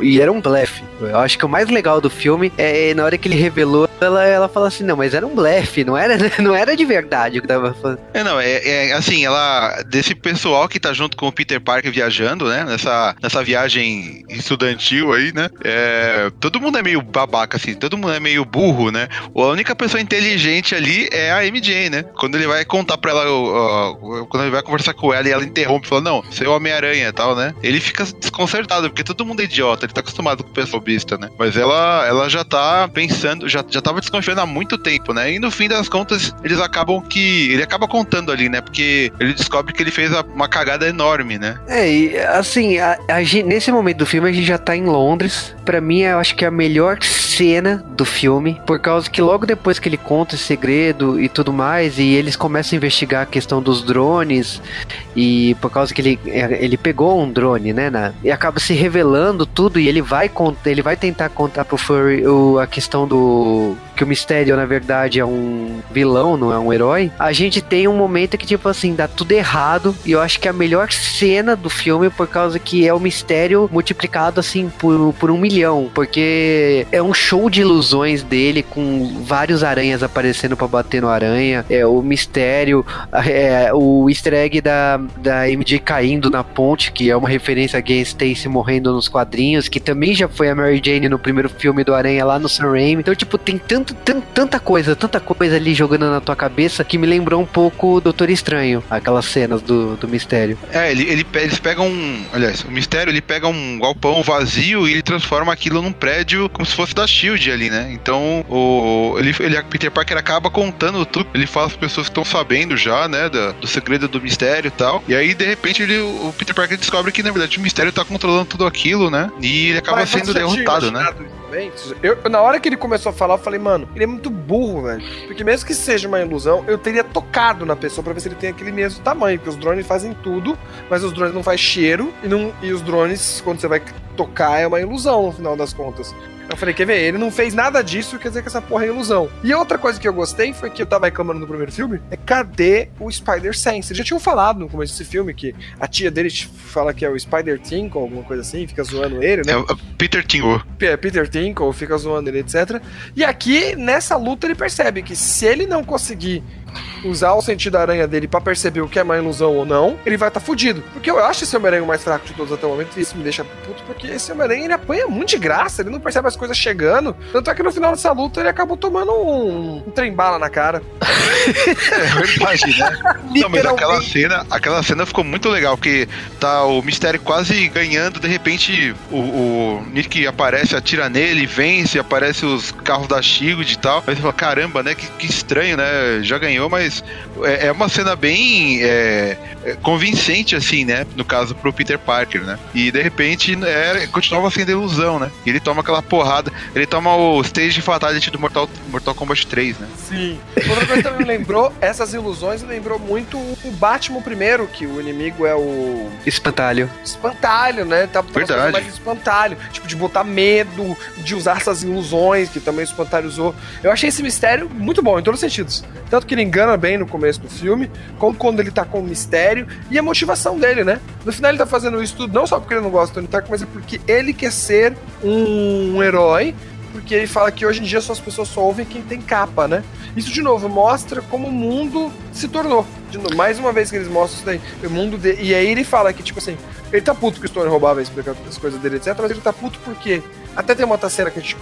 [SPEAKER 2] E era um blefe. Eu acho que o mais legal do filme é na hora que ele revelou, ela, ela fala assim: não, mas era um blefe, não era, <laughs> não era de verdade o que tava falando.
[SPEAKER 4] É, não, é, é assim, ela. Desse pessoal que tá junto com o Peter Parker viajando, né? Nessa, nessa viagem estudantil aí, né? É, todo mundo é meio babaca, assim, todo mundo é meio burro, né? A única pessoa inteligente ali é a MJ, né? Quando ele vai contar pra ela, ó, ó, quando ele vai conversar com ela e ela interrompe, fala, não, você é o Homem-Aranha e tal, né? Ele fica desconcertado, porque todo mundo é idiota, ele tá acostumado com o pessoal besta, né? Mas ela, ela já tá pensando, já, já tava desconfiando há muito tempo, né? E no fim das contas, eles acabam que. Ele acaba contando ali, né? Porque ele descobre que ele fez uma cagada enorme, né?
[SPEAKER 2] É, e assim, a- a nesse momento do filme a gente já tá em Londres. Pra mim, eu acho que é a melhor cena do filme, por causa que logo depois que ele conta esse segredo e tudo mais, e eles começam a investigar a questão dos drones, e por causa que ele, é, ele pegou um drone, né, na- e acaba se revelando tudo, e ele vai, ele vai tentar contar pro Furry o- a questão do que o Mistério, na verdade, é um vilão, não é um herói, a gente tem um momento que, tipo assim, dá tudo errado. E eu acho que é a melhor cena do filme, por causa que é o mistério multiplicado, assim, por, por um milhão. Porque é um show de ilusões dele, com vários aranhas aparecendo pra bater no aranha. É o mistério, é, o easter egg da, da MJ caindo na ponte, que é uma referência a Gwen Stacy morrendo nos quadrinhos, que também já foi a Mary Jane no primeiro filme do Aranha lá no Sam Raimi. Então, tipo, tem tanto, tan- tanta coisa, tanta coisa ali jogando na tua cabeça que me lembrou um pouco o Doutor Estranho, aquelas cenas do, do mistério.
[SPEAKER 4] É, ele, ele, eles pegam um. Aliás, o mistério ele pega um galpão vazio e ele transforma aquilo num prédio como se fosse da Shield ali, né? Então o. Ele, ele, Peter Parker acaba contando tudo. Ele fala as pessoas que estão sabendo já, né? da- do segredo do mistério e tal. E aí, de repente, ele, o Peter Parker descobre que, na verdade, o mistério tá controlando tudo aquilo, né? E ele acaba
[SPEAKER 3] Mas
[SPEAKER 4] sendo derrotado, né?
[SPEAKER 3] eu- na hora que ele começou a falar, eu falei, mano, ele é muito burro, velho. Porque mesmo que seja uma ilusão, eu teria tocado na pessoa pra ver se ele tem aquele mesmo tamanho. Porque os drones fazem tudo, mas os drones não fazem cheiro. E, não, e os drones, quando você vai tocar, é uma ilusão no final das contas. Eu falei, quer ver? Ele não fez nada disso, quer dizer que essa porra é ilusão. E outra coisa que eu gostei foi que eu tava reclamando no primeiro filme, é cadê o Spider-Sense? Eles já tinham falado no começo desse filme que a tia dele fala que é o Spider-Tinkle, alguma coisa assim, fica zoando ele, né?
[SPEAKER 4] É o Peter Tingle.
[SPEAKER 3] É, Peter Tinkle, fica zoando ele, etc. E aqui, nessa luta, ele percebe que se ele não conseguir usar o sentido aranha dele pra perceber o que é uma ilusão ou não, ele vai estar tá fudido. Porque eu acho esse Homem-Aranha o mais fraco de todos até o momento, e isso me deixa puto, porque esse Homem-Aranha ele apanha muito de graça, ele não percebe as coisas chegando. Tanto é que no final dessa luta ele acabou tomando um, um trem-bala na cara. <laughs>
[SPEAKER 4] É verdade, né? <laughs> não, mas aquela cena, aquela cena ficou muito legal, porque tá o mistério quase ganhando, de repente o, o Nick aparece, atira nele, vence, aparece os carros da Shield e tal. Aí você fala, caramba, né? Que, que estranho, né? Já ganhou, mas é, é uma cena bem é, é, convincente, assim, né? No caso, pro Peter Parker, né? E de repente é, continuava sendo ilusão, né? E ele toma aquela porrada, ele toma o stage fatality do Mortal, Mortal Kombat 3, né?
[SPEAKER 3] Sim. Outra coisa também me lembrou, essas ilusões me lembrou muito o Batman primeiro, que o inimigo é o.
[SPEAKER 2] Espantalho.
[SPEAKER 3] Espantalho, né? Tá,
[SPEAKER 4] Verdade.
[SPEAKER 3] mais espantalho. Tipo, de botar medo, de usar essas ilusões que também o espantalho usou. Eu achei esse mistério muito bom, em todos os sentidos. Tanto que ele engana bem no começo do filme, como quando ele tá com o mistério e a motivação dele, né? No final ele tá fazendo isso tudo não só porque ele não gosta do Tony Stark, mas é porque ele quer ser um, herói porque ele fala que hoje em dia só as pessoas só ouvem quem tem capa, né? Isso, de novo, mostra como o mundo se tornou. Novo, mais uma vez que eles mostram isso daí. O mundo de... E aí ele fala que, tipo assim, ele tá puto que o Stone roubava as coisas dele, etc. Mas ele tá puto porque. Até tem uma cena que a gente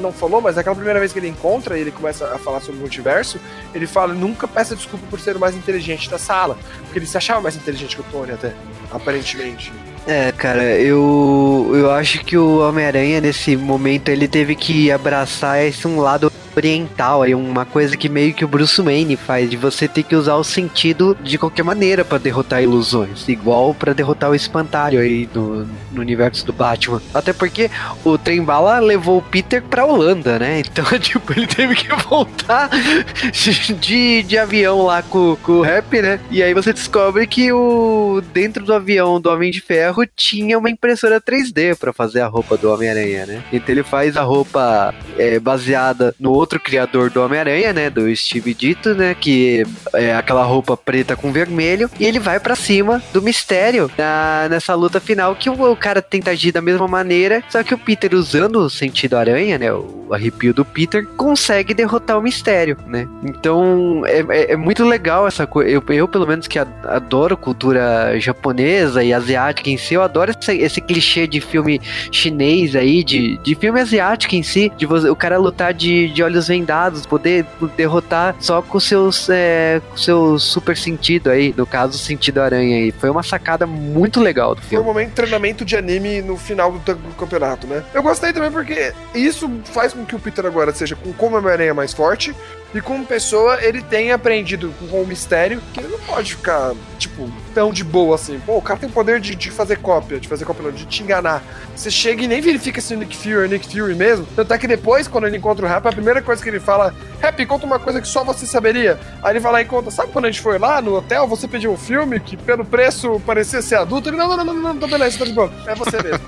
[SPEAKER 3] não falou, mas naquela primeira vez que ele encontra ele começa a falar sobre o multiverso, ele fala: nunca peça desculpa por ser o mais inteligente da sala. Porque ele se achava mais inteligente que o Tony, até, aparentemente.
[SPEAKER 2] É, cara, eu, eu acho que o Homem-Aranha, nesse momento, ele teve que abraçar esse um lado oriental, aí uma coisa que meio que o Bruce Wayne faz, de você ter que usar o sentido de qualquer maneira para derrotar ilusões, igual para derrotar o espantalho aí no, no, universo do Batman. Até porque o trem bala levou o Peter pra Holanda, né? <laughs> Então, <laughs> tipo, ele teve que voltar <laughs> de, de avião lá com, com o rap, né? E aí você descobre que o dentro do avião do Homem de Ferro tinha uma impressora 3D para fazer a roupa do Homem-Aranha, né? Então ele faz a roupa é, baseada no outro criador do Homem-Aranha, né? Do Steve Dito, né? Que é aquela roupa preta com vermelho. E ele vai para cima do mistério na, nessa luta final que o, o, cara tenta agir da mesma maneira. Só que o Peter, usando o sentido aranha, né? O arrepio do Peter, consegue derrotar o mistério, né? Então é, é, é muito legal essa coisa. Eu, eu, pelo menos, que adoro cultura japonesa e asiática em si, eu adoro esse, esse clichê de filme chinês aí, de, de filme asiático em si, de você, o cara lutar de, de olhos vendados, poder derrotar só com seus, é, com seu super sentido aí, no caso, sentido aranha aí. Foi uma sacada muito legal do filme.
[SPEAKER 3] Foi um momento de treinamento de anime no final do, do campeonato, né? Eu gostei também porque isso faz com que o Peter agora seja com como Homem-Aranha mais forte, e como pessoa, ele tem aprendido com o mistério que ele não pode ficar, tipo, tão de boa assim. Pô, o cara tem o poder de, de fazer cópia, de fazer cópia, não, de te enganar. Você chega e nem verifica se o Nick Fury é Nick Fury mesmo. Tanto é que depois, quando ele encontra o Rap, a primeira coisa que ele fala: Rap, conta uma coisa que só você saberia. Aí ele vai lá e conta: Sabe quando a gente foi lá no hotel, você pediu um filme que pelo preço parecia ser adulto? Ele: Não, não, não, não, não, não, beleza, tá de boa. É você mesmo.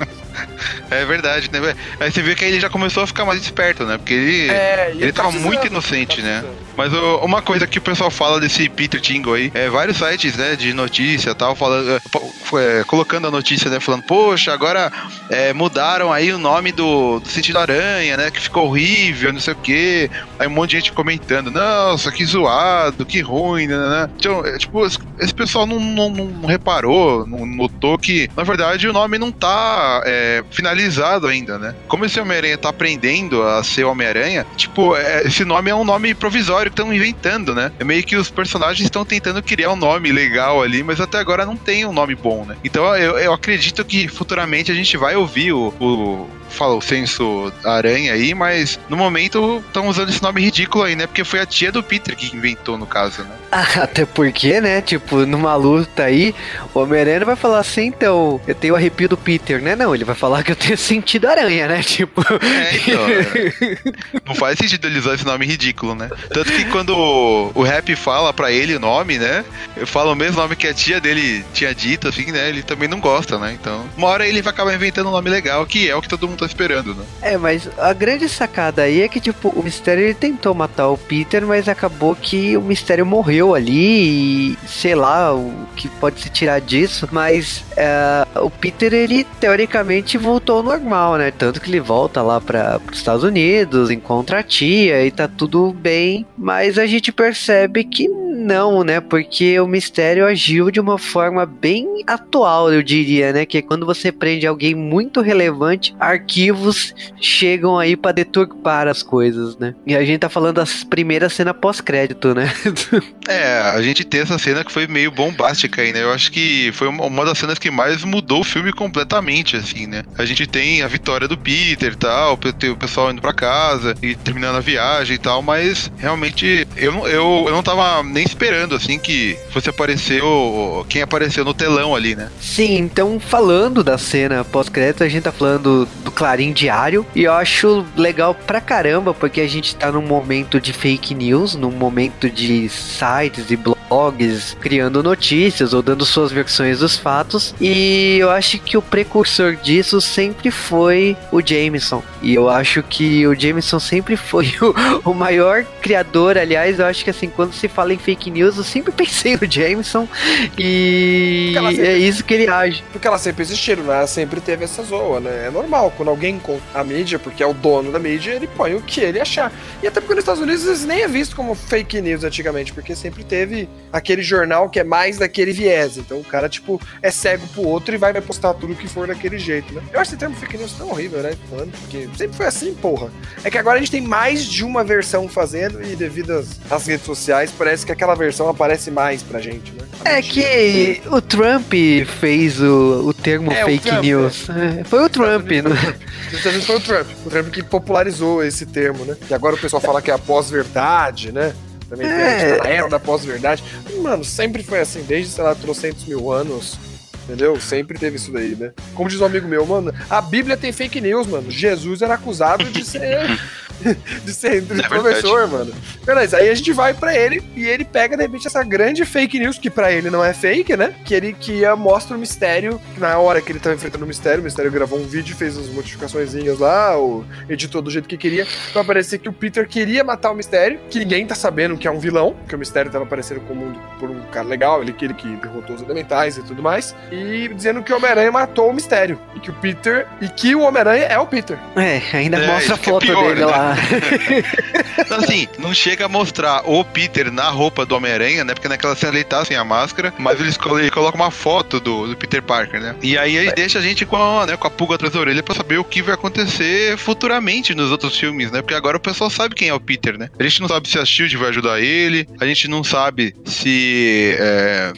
[SPEAKER 3] <laughs>
[SPEAKER 4] é verdade, né? Aí você viu que ele já começou a ficar mais esperto, né? Porque ele,
[SPEAKER 3] é,
[SPEAKER 4] ele, ele tá tava muito inocente, tá né? Mas uma coisa que o pessoal fala desse Peter Tingle aí, é vários sites, né, de notícia tal, falando, é, colocando a notícia, né, falando, poxa, agora é, mudaram aí o nome do, do Sentido Aranha, né, que ficou horrível, não sei o quê. Aí um monte de gente comentando, nossa, que zoado, que ruim, né, né. Então, é, tipo, esse pessoal não, não, não, reparou, não notou que, na verdade, o nome não tá é, finalizado ainda, né. Como esse Homem-Aranha tá aprendendo a ser Homem-Aranha, tipo, é, esse nome é um nome provisório estão inventando, né? É meio que os personagens estão tentando criar um nome legal ali, mas até agora não tem um nome bom, né? Então eu, eu acredito que futuramente a gente vai ouvir o, o fala o senso aranha aí, mas no momento estão usando esse nome ridículo aí, né? Porque foi a tia do Peter que inventou, no caso, né? <laughs>
[SPEAKER 2] Até porque, né? Tipo, numa luta aí, o Homem-Aranha vai falar assim, então, eu tenho o arrepio do Peter, né? Não, ele vai falar que eu tenho <laughs> sentido aranha, né? Tipo.
[SPEAKER 4] É, então. é. <laughs> Não faz sentido ele usar esse nome ridículo, né? Tanto que quando o, o Rap fala pra ele o nome, né? Eu falo o mesmo nome que a tia dele tinha dito, assim, né? Ele também não gosta, né? Então, uma hora ele vai acabar inventando um nome legal, que é o que todo mundo tá esperando, né?
[SPEAKER 2] É, mas a grande sacada aí é que, tipo, o Mistério ele tentou matar o Peter, mas acabou que o Mistério morreu ali e sei lá o que pode se tirar disso, mas é, o Peter ele teoricamente voltou ao normal, né? Tanto que ele volta lá para os Estados Unidos, encontra a tia e tá tudo bem, mas a gente percebe que não, né? Porque o mistério agiu de uma forma bem atual, eu diria, né? Que é quando você prende alguém muito relevante, arquivos chegam aí para deturpar as coisas, né? E a gente tá falando das primeiras cenas pós-crédito, né? <laughs>
[SPEAKER 4] é, a gente tem essa cena que foi meio bombástica aí, né? Eu acho que foi uma das cenas que mais mudou o filme completamente, assim, né? A gente tem a vitória do Peter e tal, o pessoal indo para casa e terminando a viagem e tal, mas realmente eu, eu, eu não tava nem esperando, assim, que fosse aparecer o, quem apareceu no telão ali, né?
[SPEAKER 2] Sim, então falando da cena pós-crédito, a gente tá falando do Clarim Diário, e eu acho legal pra caramba, porque a gente tá num momento de fake news, num momento de sites e blogs criando notícias ou dando suas versões dos fatos, e eu acho que o precursor disso sempre foi o Jameson. E eu acho que o Jameson sempre foi <laughs> o, o maior criador, aliás, eu acho que assim, quando se fala em fake news, eu sempre <laughs> pensei no Jameson e sempre, é isso que ele age.
[SPEAKER 3] Porque elas sempre existiram, né? Sempre teve essa zoa, né? É normal, quando alguém com a mídia, porque é o dono da mídia, ele põe o que ele achar. E até porque nos Estados Unidos isso nem é visto como fake news antigamente, porque sempre teve aquele jornal que é mais daquele viés. Então o cara, tipo, é cego pro outro e vai, postar tudo que for daquele jeito, né? Eu acho esse termo fake news tão horrível, né? Falando, porque sempre foi assim, porra. É que agora a gente tem mais de uma versão fazendo e devido às, às redes sociais, parece que aquela versão aparece mais pra gente, né?
[SPEAKER 2] É que o Trump fez o, o termo é, fake o Trump, news. É. Foi o Trump, né?
[SPEAKER 3] Foi o Trump. O Trump que popularizou esse termo, né? E agora o pessoal fala que é a pós-verdade, né? Também é. a era da pós-verdade. Mano, sempre foi assim, desde, sei lá, trocentos mil anos. Entendeu? Sempre teve isso daí, né? Como diz um amigo meu, mano, a Bíblia tem fake news, mano. Jesus era acusado de ser <laughs> <laughs> de ser de é professor, mano. Beleza, aí a gente vai para ele e ele pega, de repente, essa grande fake news, que para ele não é fake, né? Que ele que mostra o mistério, na hora que ele tava enfrentando o mistério, o mistério gravou um vídeo, fez as modificações lá, o editou do jeito que queria, pra parecer que o Peter queria matar o mistério, que ninguém tá sabendo que é um vilão, que o mistério tava aparecendo como um, por um cara legal, ele aquele que derrotou os elementais e tudo mais, e dizendo que o Homem-Aranha matou o mistério, e que o Peter, e que o Homem-Aranha é o Peter.
[SPEAKER 2] É, ainda é, mostra a é foto é pior, dele né? lá. <laughs>
[SPEAKER 4] então, assim, não chega a mostrar o Peter na roupa do Homem-Aranha, né? Porque naquela cena ele tá sem a máscara, mas eles ele colocam uma foto do, do, Peter Parker, né? E aí ele deixa a gente com a, né, com a pulga atrás da orelha pra saber o que vai acontecer futuramente nos outros filmes, né? Porque agora o pessoal sabe quem é o Peter, né? A gente não sabe se a Shield vai ajudar ele, a gente não sabe se. É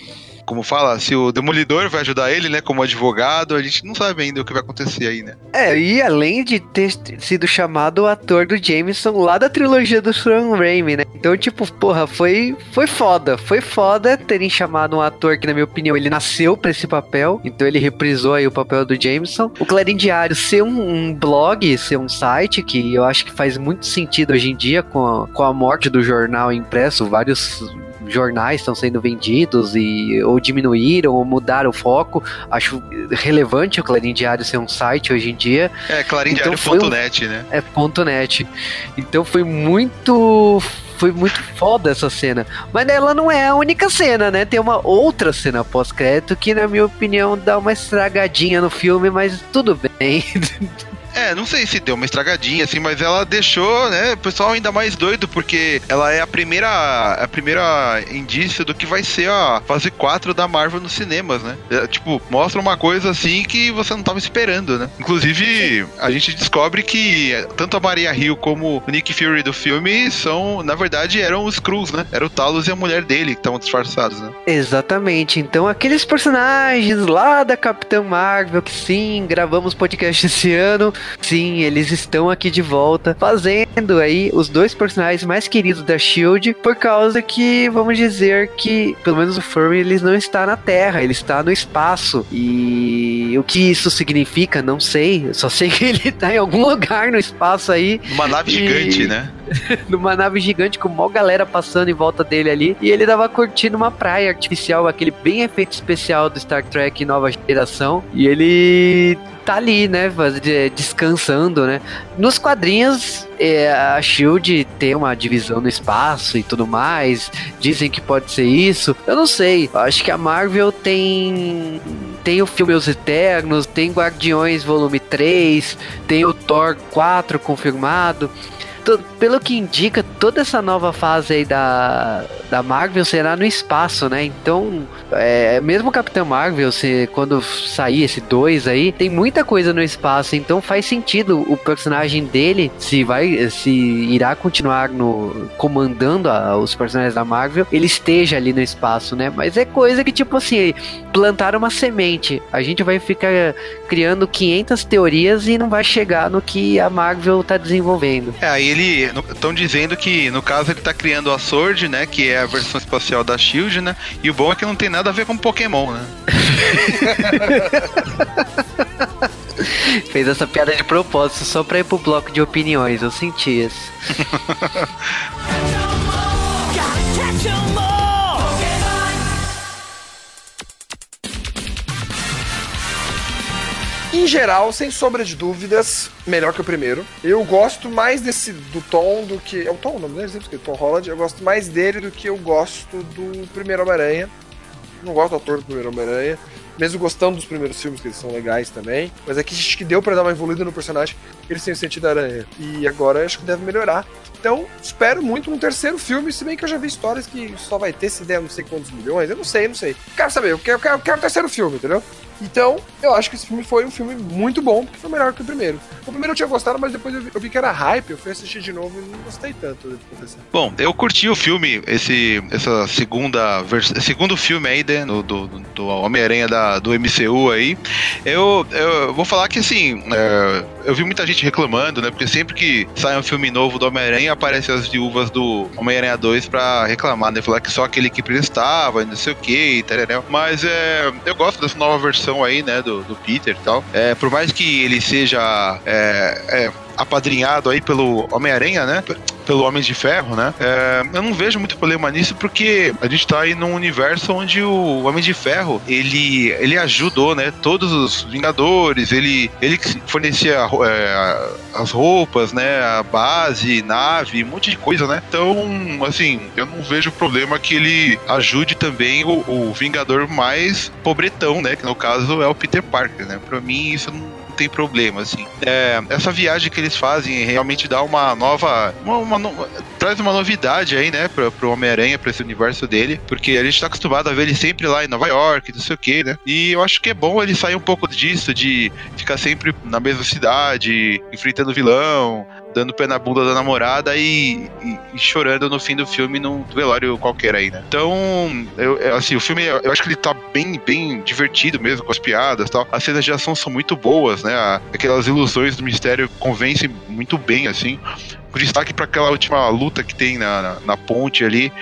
[SPEAKER 4] como fala, se o Demolidor vai ajudar ele, né, como advogado, a gente não sabe ainda o que vai acontecer aí, né?
[SPEAKER 2] É, e além de ter sido chamado o ator do Jameson lá da trilogia do Sam Raimi, né? Então, tipo, porra, foi, foi foda. Foi foda terem chamado um ator que, na minha opinião, ele nasceu pra esse papel. Então ele reprisou aí o papel do Jameson. O Clarim Diário ser um, um blog, ser um site, que eu acho que faz muito sentido hoje em dia com a, com a morte do jornal impresso. Vários jornais estão sendo vendidos e ou diminuíram ou mudaram o foco. Acho relevante o Clarim Diário ser um site hoje em dia.
[SPEAKER 4] É, clarimdiário.net, então, um, né?
[SPEAKER 2] É ponto .net. Então foi muito foi muito foda essa cena. Mas ela não é a única cena, né? Tem uma outra cena pós-crédito que, na minha opinião, dá uma estragadinha no filme, mas tudo bem. <laughs>
[SPEAKER 4] É, não sei se deu uma estragadinha, assim, mas ela deixou, né, o pessoal ainda mais doido, porque ela é a primeira, a primeira indício do que vai ser a fase 4 da Marvel nos cinemas, né? É, tipo, mostra uma coisa assim que você não tava esperando, né? Inclusive, a gente descobre que tanto a Maria Hill como o Nick Fury do filme são, na verdade, eram os Cruz, né? Era o Talos e a mulher dele que estavam disfarçados, né?
[SPEAKER 2] Exatamente. Então, aqueles personagens lá da Capitã Marvel, que sim, gravamos podcast esse ano, Sim, eles estão aqui de volta, fazendo aí os dois personagens mais queridos da Shield, por causa que, vamos dizer que, pelo menos o Furry, ele não está na Terra, ele está no espaço. E o que isso significa, não sei. só sei <laughs> que ele está em algum lugar no espaço aí.
[SPEAKER 4] Uma nave e... gigante, né? <laughs>
[SPEAKER 2] numa nave gigante com uma galera passando em volta dele ali. E ele tava curtindo uma praia artificial, aquele bem efeito especial do Star Trek Nova Geração. E ele tá ali, né, de- descansando, né? Nos quadrinhos, é, a Shield tem uma divisão no espaço e tudo mais. Dizem que pode ser isso. Eu não sei. Acho que a Marvel tem tem o filme Os Eternos, tem Guardiões Volume 3, tem o Thor 4 confirmado. Pelo que indica, toda essa nova fase aí da, da Marvel será no espaço, né? Então, é, mesmo o Capitão Marvel, se, quando sair esse 2 aí, tem muita coisa no espaço, então faz sentido o personagem dele, se vai, se irá continuar no comandando a- os personagens da Marvel, ele esteja ali no espaço, né? Mas é coisa que, tipo assim, plantar uma semente. A gente vai ficar criando 500 teorias e não vai chegar no que a Marvel tá desenvolvendo.
[SPEAKER 4] É, aí ele. Estão dizendo que, no caso, ele tá criando a Sword, né? Que é a versão espacial da Shield, né? E o bom é que não tem nada a ver com Pokémon, né? <laughs>
[SPEAKER 2] Fez essa piada de propósito só pra ir pro bloco de opiniões, eu senti isso. <laughs>
[SPEAKER 3] Em geral, sem sombra de dúvidas, melhor que o primeiro. Eu gosto mais desse do Tom do que. É o Tom, o nome dele? Sempre esqueci, Tom Holland. Eu gosto mais dele do que eu gosto do primeiro Homem-Aranha. Não gosto do ator do primeiro Homem-Aranha. Mesmo gostando dos primeiros filmes, que eles são legais também. Mas aqui acho que deu pra dar uma evoluída no personagem. Eles têm o sentido da aranha. E agora acho que deve melhorar. Então, espero muito um terceiro filme, se bem que eu já vi histórias que só vai ter se der não sei quantos milhões. Eu não sei, não sei. Quero saber, eu quero, eu quero, eu quero um terceiro filme, entendeu? Então, eu acho que esse filme foi um filme muito bom, porque foi melhor que o primeiro. O primeiro eu tinha gostado, mas depois eu vi, eu vi que era hype, eu fui assistir de novo e não gostei tanto do.
[SPEAKER 4] Bom, eu curti o filme, esse essa segunda segundo filme aí né, do, do, do Homem-Aranha do MCU aí. Eu, eu vou falar que assim, é, eu vi muita gente reclamando, né? Porque sempre que sai um filme novo do Homem-Aranha, aparecem as viúvas do Homem-Aranha 2 pra reclamar, né? Falar que só aquele que prestava, não sei o que, e tal, Mas é, eu gosto dessa nova versão aí, né? Do, do Peter e tal. É, por mais que ele seja é, é, apadrinhado aí pelo Homem-Aranha, né? Pelo Homem de Ferro, né? É, eu não vejo muito problema nisso porque a gente tá aí num universo onde o Homem de Ferro ele, ele ajudou, né? Todos os Vingadores, ele, ele fornecia é, as roupas, né? A base, nave, um monte de coisa, né? Então, assim, eu não vejo problema que ele ajude também o, o Vingador mais pobretão, né? Que no caso é o Peter Parker, né? Pra mim, isso não tem problema, assim. É, essa viagem que eles fazem realmente dá uma nova. Uma, uma no- traz uma novidade aí, né, pro, pro Homem-Aranha, pra esse universo dele, porque a gente tá acostumado a ver ele sempre lá em Nova York, não sei o que, né? E eu acho que é bom ele sair um pouco disso, de ficar sempre na mesma cidade, enfrentando vilão, dando pé na bunda da namorada e, e- e chorando no fim do filme num velório qualquer aí, né? Então, eu, assim, o filme, eu acho que ele tá bem, bem divertido mesmo, com as piadas e tal. As cenas de ação são muito boas, né? Aquelas ilusões do mistério convencem muito bem, assim. Com destaque para aquela última luta que tem na, na, na ponte ali.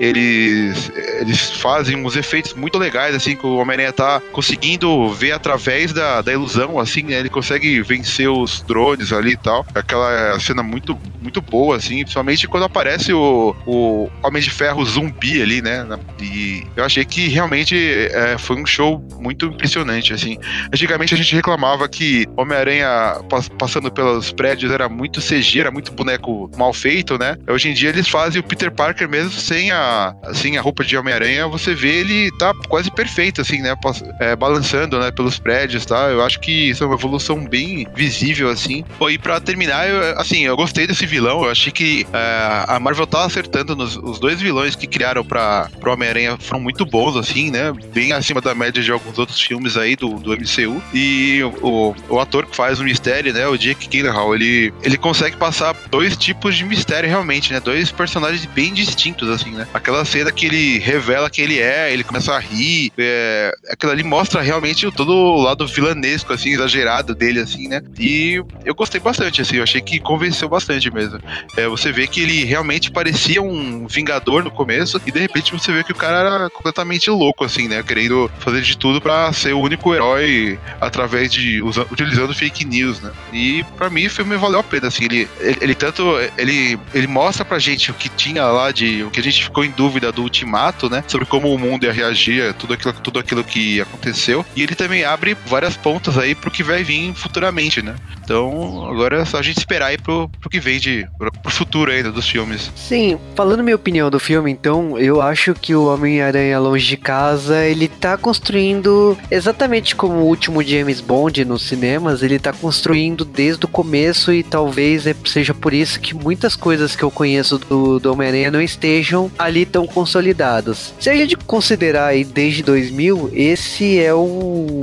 [SPEAKER 4] Eles, eles fazem uns efeitos muito legais, assim, que o Homem-Aranha tá conseguindo ver através da, da ilusão, assim, né? Ele consegue vencer os drones ali e tal. Aquela cena muito, muito boa, assim, principalmente quando aparece o, o Homem de Ferro zumbi ali, né? E eu achei que realmente é, foi um show muito impressionante, assim. Antigamente a gente reclamava que Homem-Aranha pas- passando pelos prédios era muito CG, era muito boneco mal feito, né? Hoje em dia eles fazem o Peter Parker mesmo sem a, assim, a roupa de Homem-Aranha, você vê ele tá quase perfeito, assim, né? É, balançando, né, pelos prédios, tá? Eu acho que isso é uma evolução bem visível, assim. Pô, e pra terminar, eu, assim, eu gostei desse vilão, eu achei que é, a Marvel tá acertando nos os dois vilões que criaram pra, pro Homem-Aranha foram muito bons, assim, né? Bem acima da média de alguns outros filmes aí do, do MCU. E o, o ator que faz o mistério, né? O Jake Gyllenhaal, ele, ele consegue passar dois tipos de mistério realmente, né? Dois personagens bem distintos, assim, né? Aquela cena que ele revela quem ele é, ele começa a rir, é, aquilo ali mostra realmente todo o lado vilanesco, assim, exagerado dele, assim, né? E eu gostei bastante, assim, eu achei que convenceu bastante mesmo. É, você vê que ele realmente parecia um vingador no começo, e de repente você vê que o cara era completamente louco, assim, né? Querendo fazer de tudo pra ser o único herói através de. utilizando fake news, né? E pra mim o filme valeu a pena, assim. Ele, ele, ele tanto. Ele, ele mostra pra gente o que tinha lá de. o que a gente ficou ficou em dúvida do ultimato, né? Sobre como o mundo ia reagir tudo aquilo, tudo aquilo que aconteceu. E ele também abre várias pontas aí pro que vai vir futuramente, né? Então, agora é só a gente esperar aí pro, pro que vem de. Pro, pro futuro ainda dos filmes.
[SPEAKER 2] Sim, falando minha opinião do filme, então, eu acho que o Homem-Aranha Longe de Casa, ele tá construindo exatamente como o último James Bond nos cinemas, ele tá construindo desde o começo e talvez seja por isso que muitas coisas que eu conheço do, do Homem-Aranha não estejam ali tão consolidadas. Se a gente considerar aí desde 2000, esse é o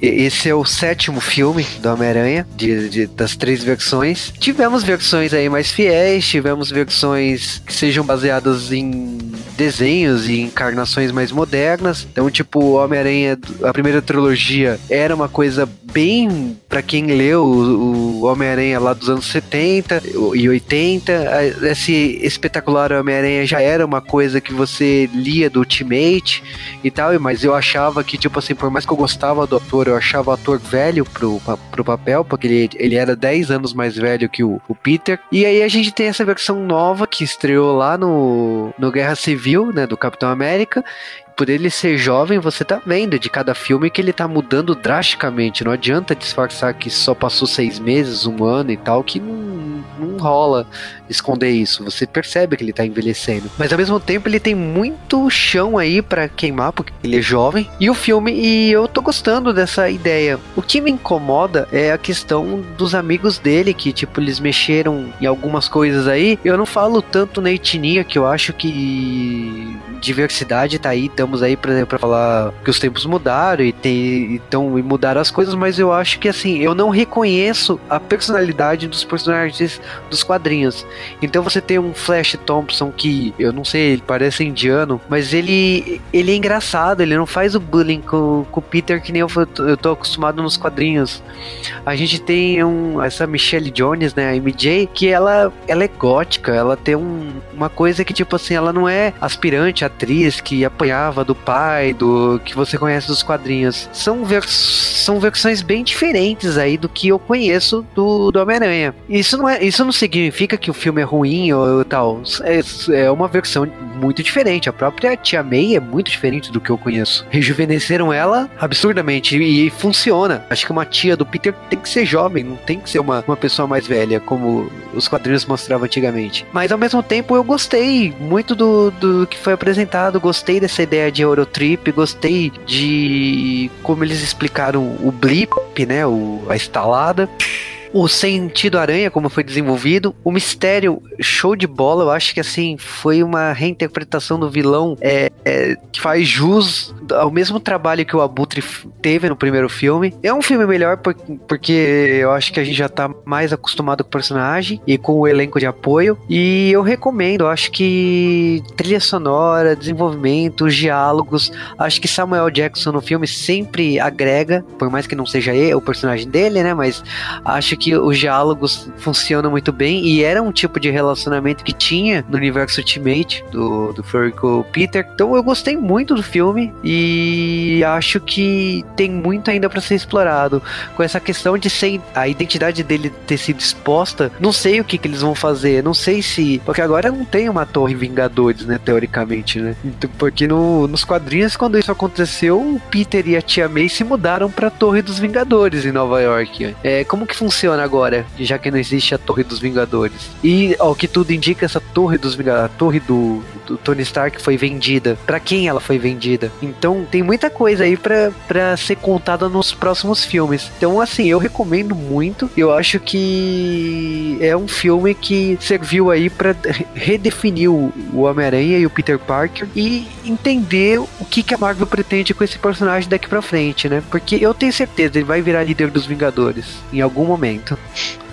[SPEAKER 2] esse é o sétimo filme do Homem-Aranha, de, de- das três versões. Tivemos versões aí mais fiéis, tivemos versões que sejam baseadas em desenhos e encarnações mais modernas. Então, tipo, o Homem-Aranha, a primeira trilogia, era uma coisa bem pra quem leu o, o Homem-Aranha lá dos anos 70 e 80. a- Esse espetacular Homem-Aranha já era uma coisa que você lia do Ultimate e tal, mas eu achava que, tipo assim, por mais que eu gostava do ator, eu achava o ator velho pro, pro papel, porque ele, ele era 10 anos mais velho que o, o Peter. E aí a gente tem essa versão nova que estreou lá no, no Guerra Civil, né, do Capitão América. Por ele ser jovem, você tá vendo de cada filme que ele tá mudando drasticamente. Não adianta disfarçar que só passou seis meses, um ano e tal, que não, não rola esconder isso. Você percebe que ele tá envelhecendo. Mas ao mesmo tempo ele tem muito chão aí pra queimar, porque ele é jovem. E o filme, e eu tô gostando dessa ideia. O que me incomoda é a questão dos amigos dele, que tipo, eles mexeram em algumas coisas aí. Eu não falo tanto na etnia, que eu acho que diversidade tá aí, estamos aí pra, pra falar que os tempos mudaram e, tem, então, e mudaram as coisas, mas eu acho que assim, eu não reconheço a personalidade dos personagens dos quadrinhos. Então você tem um Flash Thompson que, eu não sei, ele parece indiano, mas ele, ele é engraçado, ele não faz o bullying com, com o Peter que nem eu, eu tô acostumado nos quadrinhos. A gente tem um, essa Michelle Jones, né, a MJ, que ela, ela é gótica, ela tem um, uma coisa que, tipo assim, ela não é aspirante, atriz que apanhava do pai, do que você conhece dos quadrinhos. São, vers são versões bem diferentes aí do que eu conheço do, do Homem-Aranha. Isso não, é, isso não significa que o filme é ruim ou tal. É, é uma versão muito diferente. A própria Tia May é muito diferente do que eu conheço. Rejuvenesceram ela absurdamente e, e funciona. Acho que uma tia do Peter tem que ser jovem, não tem que ser uma, uma pessoa mais velha, como os quadrinhos mostravam antigamente. Mas ao mesmo tempo eu gostei muito do, do que foi apresentado, gostei dessa ideia de Eurotrip, gostei de como eles explicaram o blip, né, o, a estalada. O sentido aranha, como foi desenvolvido, o mistério, show de bola. Eu acho que assim foi uma reinterpretação do vilão é, é, que faz jus ao mesmo trabalho que o Abutre teve no primeiro filme. É um filme melhor por, porque eu acho que a gente já tá mais acostumado com o personagem e com o elenco de apoio. E eu recomendo, eu acho que trilha sonora, desenvolvimento, os diálogos. Acho que Samuel Jackson no filme sempre agrega, por mais que não seja ele, o personagem dele, né? Mas acho que os diálogos funcionam muito bem e era um tipo de relacionamento que tinha no universo Ultimate do, do Furry com Peter. Então eu gostei muito do filme e acho que tem muito ainda para ser explorado. Com essa questão de ser a identidade dele ter sido exposta, não sei o que, que eles vão fazer, não sei se. Porque agora não tem uma Torre Vingadores, né? Teoricamente, né? Então, porque no, nos quadrinhos, quando isso aconteceu, o Peter e a Tia May se mudaram pra Torre dos Vingadores em Nova York. É, como que funciona agora, já que não existe a Torre dos Vingadores? E ao que tudo indica, essa Torre dos Vingadores, a Torre do, do Tony Stark foi vendida. Para quem ela foi vendida? Então tem muita coisa aí para ser contada nos próximos filmes. Então, assim, eu recomendo muito. Eu acho que é um filme que serviu aí para redefinir o, Homem-Aranha e o Peter Parker e entender o que, que a Marvel pretende com esse personagem daqui pra frente, né? Porque eu tenho certeza, ele vai virar líder dos Vingadores em algum momento.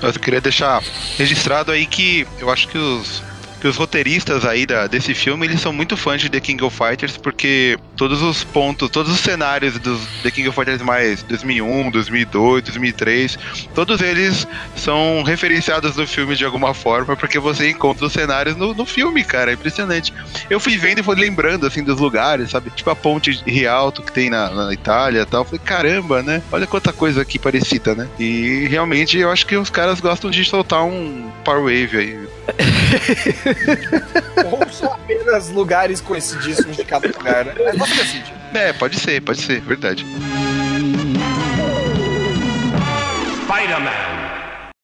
[SPEAKER 4] Eu queria deixar registrado aí que eu acho que os que os roteiristas aí da, desse filme, eles são muito fãs de The King of Fighters, porque todos os pontos, todos os cenários dos The King of Fighters mais 2001, 2002, 2003, todos eles são referenciados no filme de alguma forma, porque você encontra os cenários no, no filme, cara, é impressionante. Eu fui vendo e fui lembrando, assim, dos lugares, sabe? Tipo a ponte Rialto que tem na, na Itália e tal. Falei, caramba, né? Olha quanta coisa aqui parecida, né? E realmente eu acho que os caras gostam de soltar um Power Wave aí. <laughs>
[SPEAKER 3] Ou são apenas lugares conhecidíssimos de cada lugar, né? Mas você decide.
[SPEAKER 4] É, pode ser, pode ser, verdade.
[SPEAKER 15] Spider-Man.